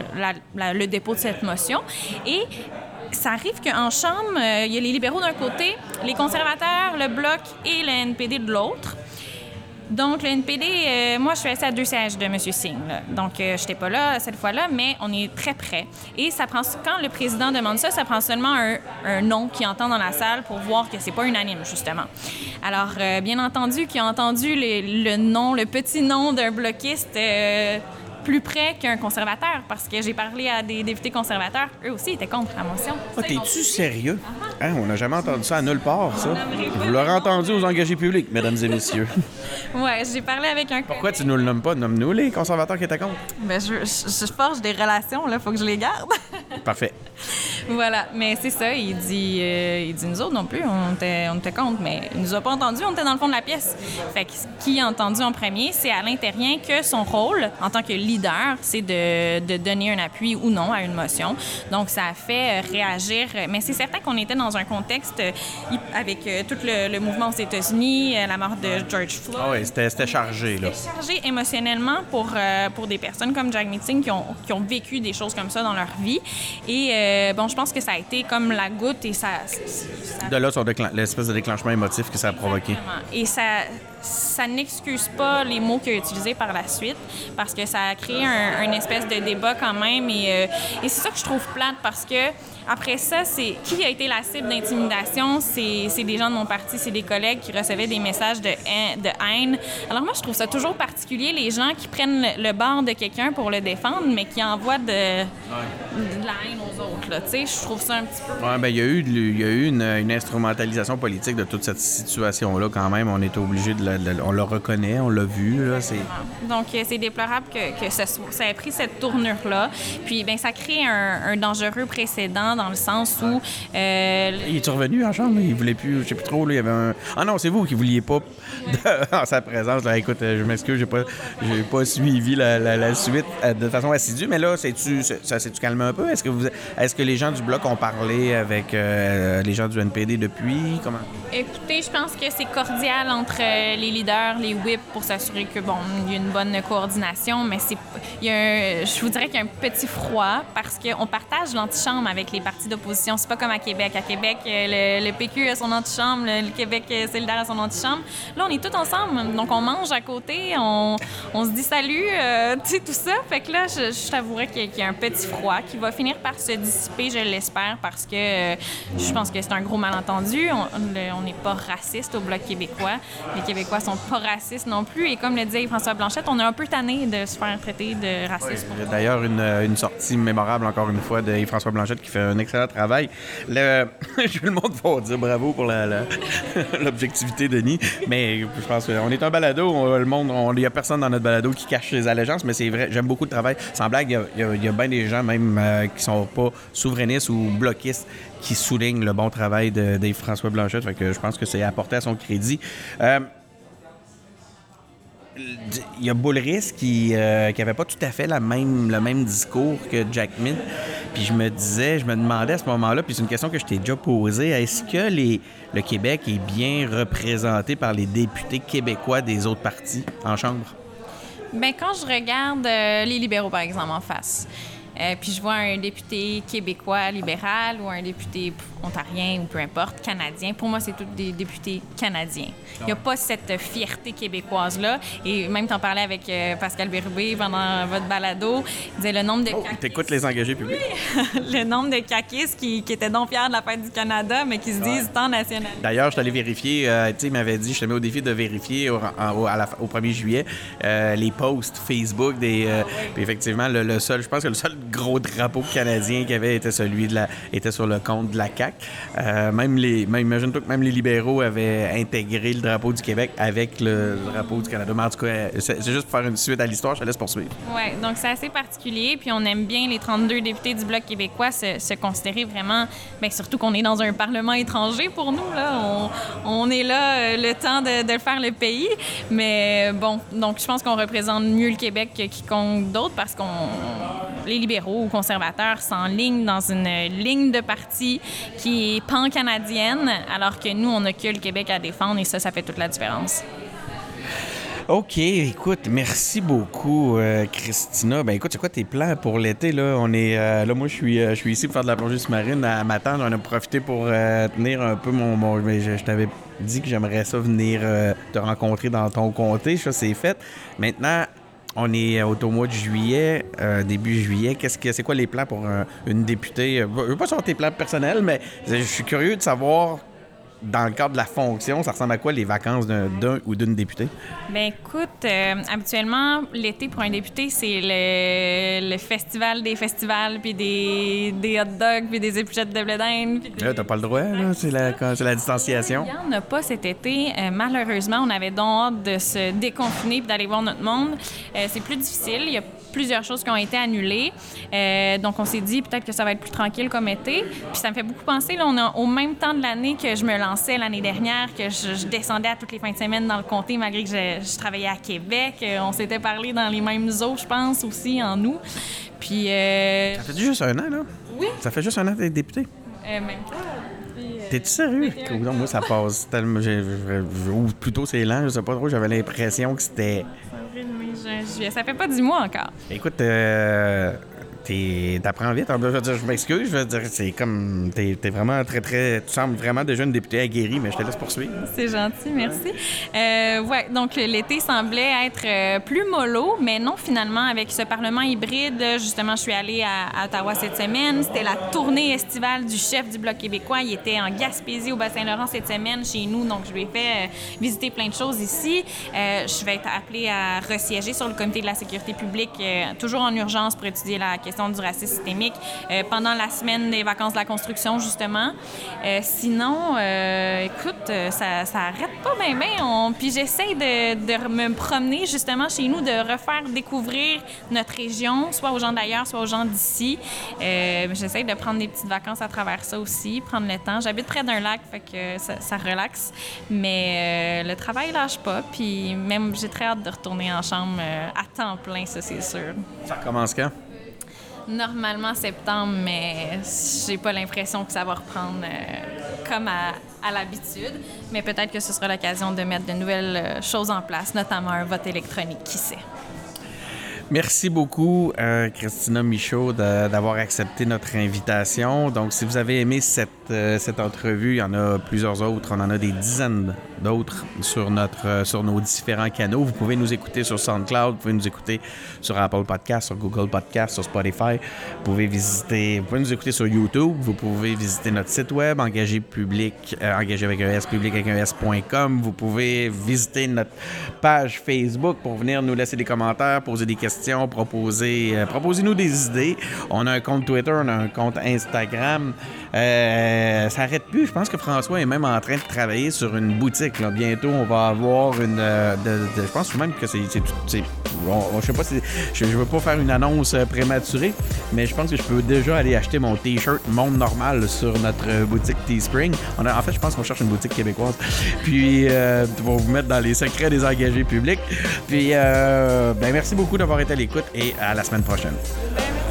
le dépôt de cette motion. Et ça arrive qu'en Chambre, il y a les libéraux d'un côté, les conservateurs, le Bloc et le NPD de l'autre. Donc, le NPD, euh, moi, je suis assise à deux sièges de M. Singh. Donc, euh, je n'étais pas là cette fois-là, mais on est très près. Et ça prend, quand le président demande ça, ça prend seulement un, nom qui entend dans la salle pour voir que c'est pas unanime, justement. Alors, euh, bien entendu, qui a entendu le, le nom, le petit nom d'un bloquiste euh, plus près qu'un conservateur, parce que j'ai parlé à des députés conservateurs, eux aussi étaient contre la motion. Ah, T'es-tu sérieux? Hein, on n'a jamais entendu ça à nulle part, ça. Vous l'aurez entendu aux engagés publics, mesdames et messieurs. Ouais, j'ai parlé avec un Pourquoi tu nous le nommes pas? Nomme-nous les conservateurs qui étaient contre. Ben, je, je, je forge des relations, là, faut que je les garde. Parfait. Voilà, mais c'est ça, il dit, euh, il dit nous autres non plus, on était, on était contre, mais il nous a pas entendu, on était dans le fond de la pièce. Fait que qui a entendu en premier, c'est Alain Terrien que son rôle en tant que leader, c'est de, de donner un appui ou non à une motion. Donc ça a fait euh, réagir, mais c'est certain qu'on était dans un contexte euh, avec euh, tout le, le mouvement aux États-Unis, la mort de George Floyd Ah oui, c'était c'était chargé, là. chargé émotionnellement pour, pour des personnes comme Jack Meeting qui ont, qui ont vécu des choses comme ça dans leur vie. Et euh, bon, je pense que ça a été comme la goutte et ça. ça- De là, l'espèce de déclenchement émotif que ça a provoqué. Exactement. Et ça, ça n'excuse pas les mots qu'il a utilisés par la suite parce que ça a créé un, espèce de débat quand même. Euh, et c'est ça que je trouve plate parce que après ça, c'est qui a été la cible d'intimidation? C'est des gens de mon parti, c'est des collègues qui recevaient des messages de haine, de haine. Alors moi, je trouve ça toujours particulier, les gens qui prennent le, bord de quelqu'un pour le défendre, mais qui envoient de, de la haine aux autres. là. Tu sais, je trouve ça un petit peu... Ouais, ben, il y a eu, y a eu une, une instrumentalisation politique de toute cette situation-là, quand même. On est obligé de, la- de la- On le reconnaît, on l'a vu, là. Donc, euh, c'est déplorable que, que ça, ait pris cette tournure-là. Puis, ben, ça crée un, un dangereux précédent dans le sens où euh, Il est revenu en chambre? Il voulait plus, je sais plus trop, là, il y avait un... Ah non, c'est vous qui vouliez pas de- en sa présence. Là, écoute, euh, je m'excuse, j'ai pas, j'ai pas suivi la, la- la suite euh, de façon assidue, mais là, c'est-tu, c'est- ça s'est-tu calmé un peu? Est-ce que, vous, est-ce que les gens du Bloc ont parlé avec euh, les gens du NPD depuis? Comment? Écoutez, je pense que c'est cordial entre les leaders, les whips, pour s'assurer que bon, il y a une bonne coordination, mais c'est, il y a un- je vous dirais qu'il y a un petit froid parce qu'on partage l'antichambre avec les partis d'opposition. C'est pas comme à Québec. À Québec, euh, le, le PQ a son antichambre, le, le Québec euh, solidaire a son antichambre. Là, on est tous ensemble, donc on mange à côté, on, on se dit salut, euh, tu sais tout ça. Fait que là, je, je t'avouerais qu'il y a- qu'il y a un petit froid qui va finir par se dissiper, je l'espère, parce que euh, je pense que c'est un gros malentendu. On- n'est pas raciste au Bloc québécois. Les Québécois sont pas racistes non plus. Et comme le disait François Blanchette, on est un peu tanné de se faire traiter de raciste. A D'ailleurs, une, une sortie mémorable, encore une fois, de Yves-François Blanchette qui fait un excellent travail. Le, le monde va dire bravo pour la- la- l'objectivité, Denis. Mais je pense qu'on est un balado. on- le monde, on- il n'y a personne dans notre balado qui cache ses allégeances, mais c'est vrai, j'aime beaucoup le travail. Sans blague, il y a- bien des gens, même euh, qui sont pas souverainistes ou bloquistes, qui soulignent le bon travail de- d'Yves-François Blanchette. Je pense que c'est apporté à son crédit. Euh, il y a Bullris qui n'avait pas tout à fait la même, le même discours que Jack Mint. Puis je me disais, je me demandais à ce moment-là, puis c'est une question que je t'ai déjà posée, est-ce que les, le Québec est bien représenté par les députés québécois des autres partis en Chambre? Ben, quand je regarde euh, les libéraux, par exemple, en face, euh, puis je vois un député québécois libéral ou un député ontarien ou peu importe, canadien, pour moi, c'est tous des députés canadiens. Il n'y a pas cette fierté québécoise-là. Et même, t'en parlais avec euh, Pascal Bérubé pendant votre balado. Il disait le nombre de Oh, t'écoutes les engagés publics? le nombre de caquistes qui, qui étaient donc fiers de la fête du Canada, mais qui se disent tant national. D'ailleurs, je suis allé vérifier, euh, tu sais, il m'avait dit, je te mets au défi de vérifier au, en- au- à la- au 1er juillet euh, les posts Facebook des. puis effectivement, le, le seul, je pense que le seul gros drapeau canadien qu'il y avait était celui de la, était sur le compte de la CAC. même les, même, imagine-toi que même les libéraux avaient intégré le drapeau du Québec avec le drapeau du Canada. Mais en tout cas, c'est c'est juste pour faire une suite à l'histoire, je laisse poursuivre. Oui, donc c'est assez particulier. Puis on aime bien les 32 députés du Bloc québécois se, considérer vraiment, bien, surtout qu'on est dans un parlement étranger pour nous. Là. On, on est là euh, le temps de, faire le pays. Mais euh, bon, donc je pense qu'on représente mieux le Québec que quiconque d'autre parce qu'on les ou conservateurs s'enlignent dans une ligne de parti qui est pan-canadienne, alors que nous, on n'a que le Québec à défendre et ça, ça fait toute la différence. OK, écoute, merci beaucoup, euh, Christina. Ben écoute, c'est quoi tes plans pour l'été, là? On est, euh, là, moi, je suis, euh, je suis ici pour faire de la plongée sous-marine à m'attendre. On a profité pour tenir un peu mon... je je t'avais dit que j'aimerais ça venir te rencontrer dans ton comté. Ça, c'est fait. Maintenant, on est au au mois de juillet, euh, début juillet. Qu'est-ce que c'est quoi les plans pour euh, une députée? Euh, Je veux pas savoir tes plans personnels, mais je suis curieux de savoir, dans le cadre de la fonction, ça ressemble à quoi les vacances d'un ou d'une députée? Ben écoute, euh, habituellement, l'été pour un député, c'est le, le festival des festivals, puis des, des hot dogs, puis des épluchettes de blé d'Inde. puis des- Là, t'as pas le droit, là. C'est la, la distanciation. Il n'y en a pas cet été. Euh, malheureusement, on avait donc hâte de se déconfiner et d'aller voir notre monde. Euh, c'est plus difficile. Il y a plusieurs choses qui ont été annulées. Euh, donc, on s'est dit peut-être que ça va être plus tranquille comme été. Puis ça me fait beaucoup penser, là, on est au même temps de l'année que je me lançais l'année dernière, que je, je descendais à toutes les fins de semaine dans le comté, malgré que je, je travaillais à Québec. Euh, on s'était parlé dans les mêmes eaux, je pense, aussi, en août. Puis... euh, Ça fait juste un an, là? Oui. Ça fait juste un an d'être député. euh, même pas. T'es-tu sérieux? Coudonc, moi, ça passe tellement. Ou plutôt, c'est lent, je sais pas trop. J'avais l'impression que c'était. Ça fait pas dix mois encore. Écoute, euh, t'apprends vite. Je dire, je m'excuse. Je veux dire, c'est comme. T'es t'es vraiment très, très. Tu sembles vraiment déjà une députée aguerrie, mais je te laisse poursuivre. C'est gentil, merci. Euh, ouais, donc l'été semblait être euh, plus mollo, mais non, finalement, avec ce Parlement hybride, justement, je suis allée à, Ottawa cette semaine. C'était la tournée estivale du chef du Bloc québécois. Il était en Gaspésie, au Bas-Saint-Laurent, cette semaine, chez nous. Donc, je lui ai fait euh, visiter plein de choses ici. Euh, je vais être appelée à resiéger sur le comité de la sécurité publique, toujours en urgence pour étudier la question du racisme systémique euh, pendant la semaine des vacances de la construction, justement. Euh, sinon, euh, écoute, ça, ça arrête pas bien, bien. On... Puis j'essaie de, de me promener, justement, chez nous, de refaire découvrir notre région, soit aux gens d'ailleurs, soit aux gens d'ici. J'essaie de prendre des petites vacances à travers ça aussi, prendre le temps. J'habite près d'un lac, fait que ça, relaxe. Mais le travail lâche pas. Puis même, j'ai très hâte de retourner en chambre à temps plein, ça, c'est sûr. Ça recommence quand? Normalement septembre, mais j'ai pas l'impression que ça va reprendre euh, comme à, à l'habitude. Mais peut-être que ce sera l'occasion de mettre de nouvelles euh, choses en place, notamment un vote électronique, qui sait. Merci beaucoup, euh, Christina Michaud, d'avoir accepté notre invitation. Donc, si vous avez aimé cette, euh, cette entrevue, il y en a plusieurs autres. On en a des dizaines d'autres sur, euh, sur nos différents canaux. Vous pouvez nous écouter sur SoundCloud, vous pouvez nous écouter sur Apple Podcast, sur Google Podcast, sur Spotify. Vous pouvez visiter, vous pouvez nous écouter sur YouTube. Vous pouvez visiter notre site web, engagé public, avec un S, public avec un S.com. Vous pouvez visiter notre page Facebook pour venir nous laisser des commentaires, poser des questions, euh, proposez-nous des idées. On a un compte Twitter, on a un compte Instagram. Euh, ça arrête plus. Je pense que François est même en train de travailler sur une boutique. Bientôt, on va avoir une. euh, je pense même que c'est. On- je sais pas si. Je, veux pas faire une annonce euh, prématurée, mais je pense que je peux déjà aller acheter mon T-shirt Monde Normal sur notre euh, boutique Teespring. En fait, je pense qu'on cherche une boutique québécoise. Puis, euh, va vous mettre dans les secrets des engagés publics. Puis, euh, ben, merci beaucoup d'avoir été à l'écoute et à la semaine prochaine. Ben.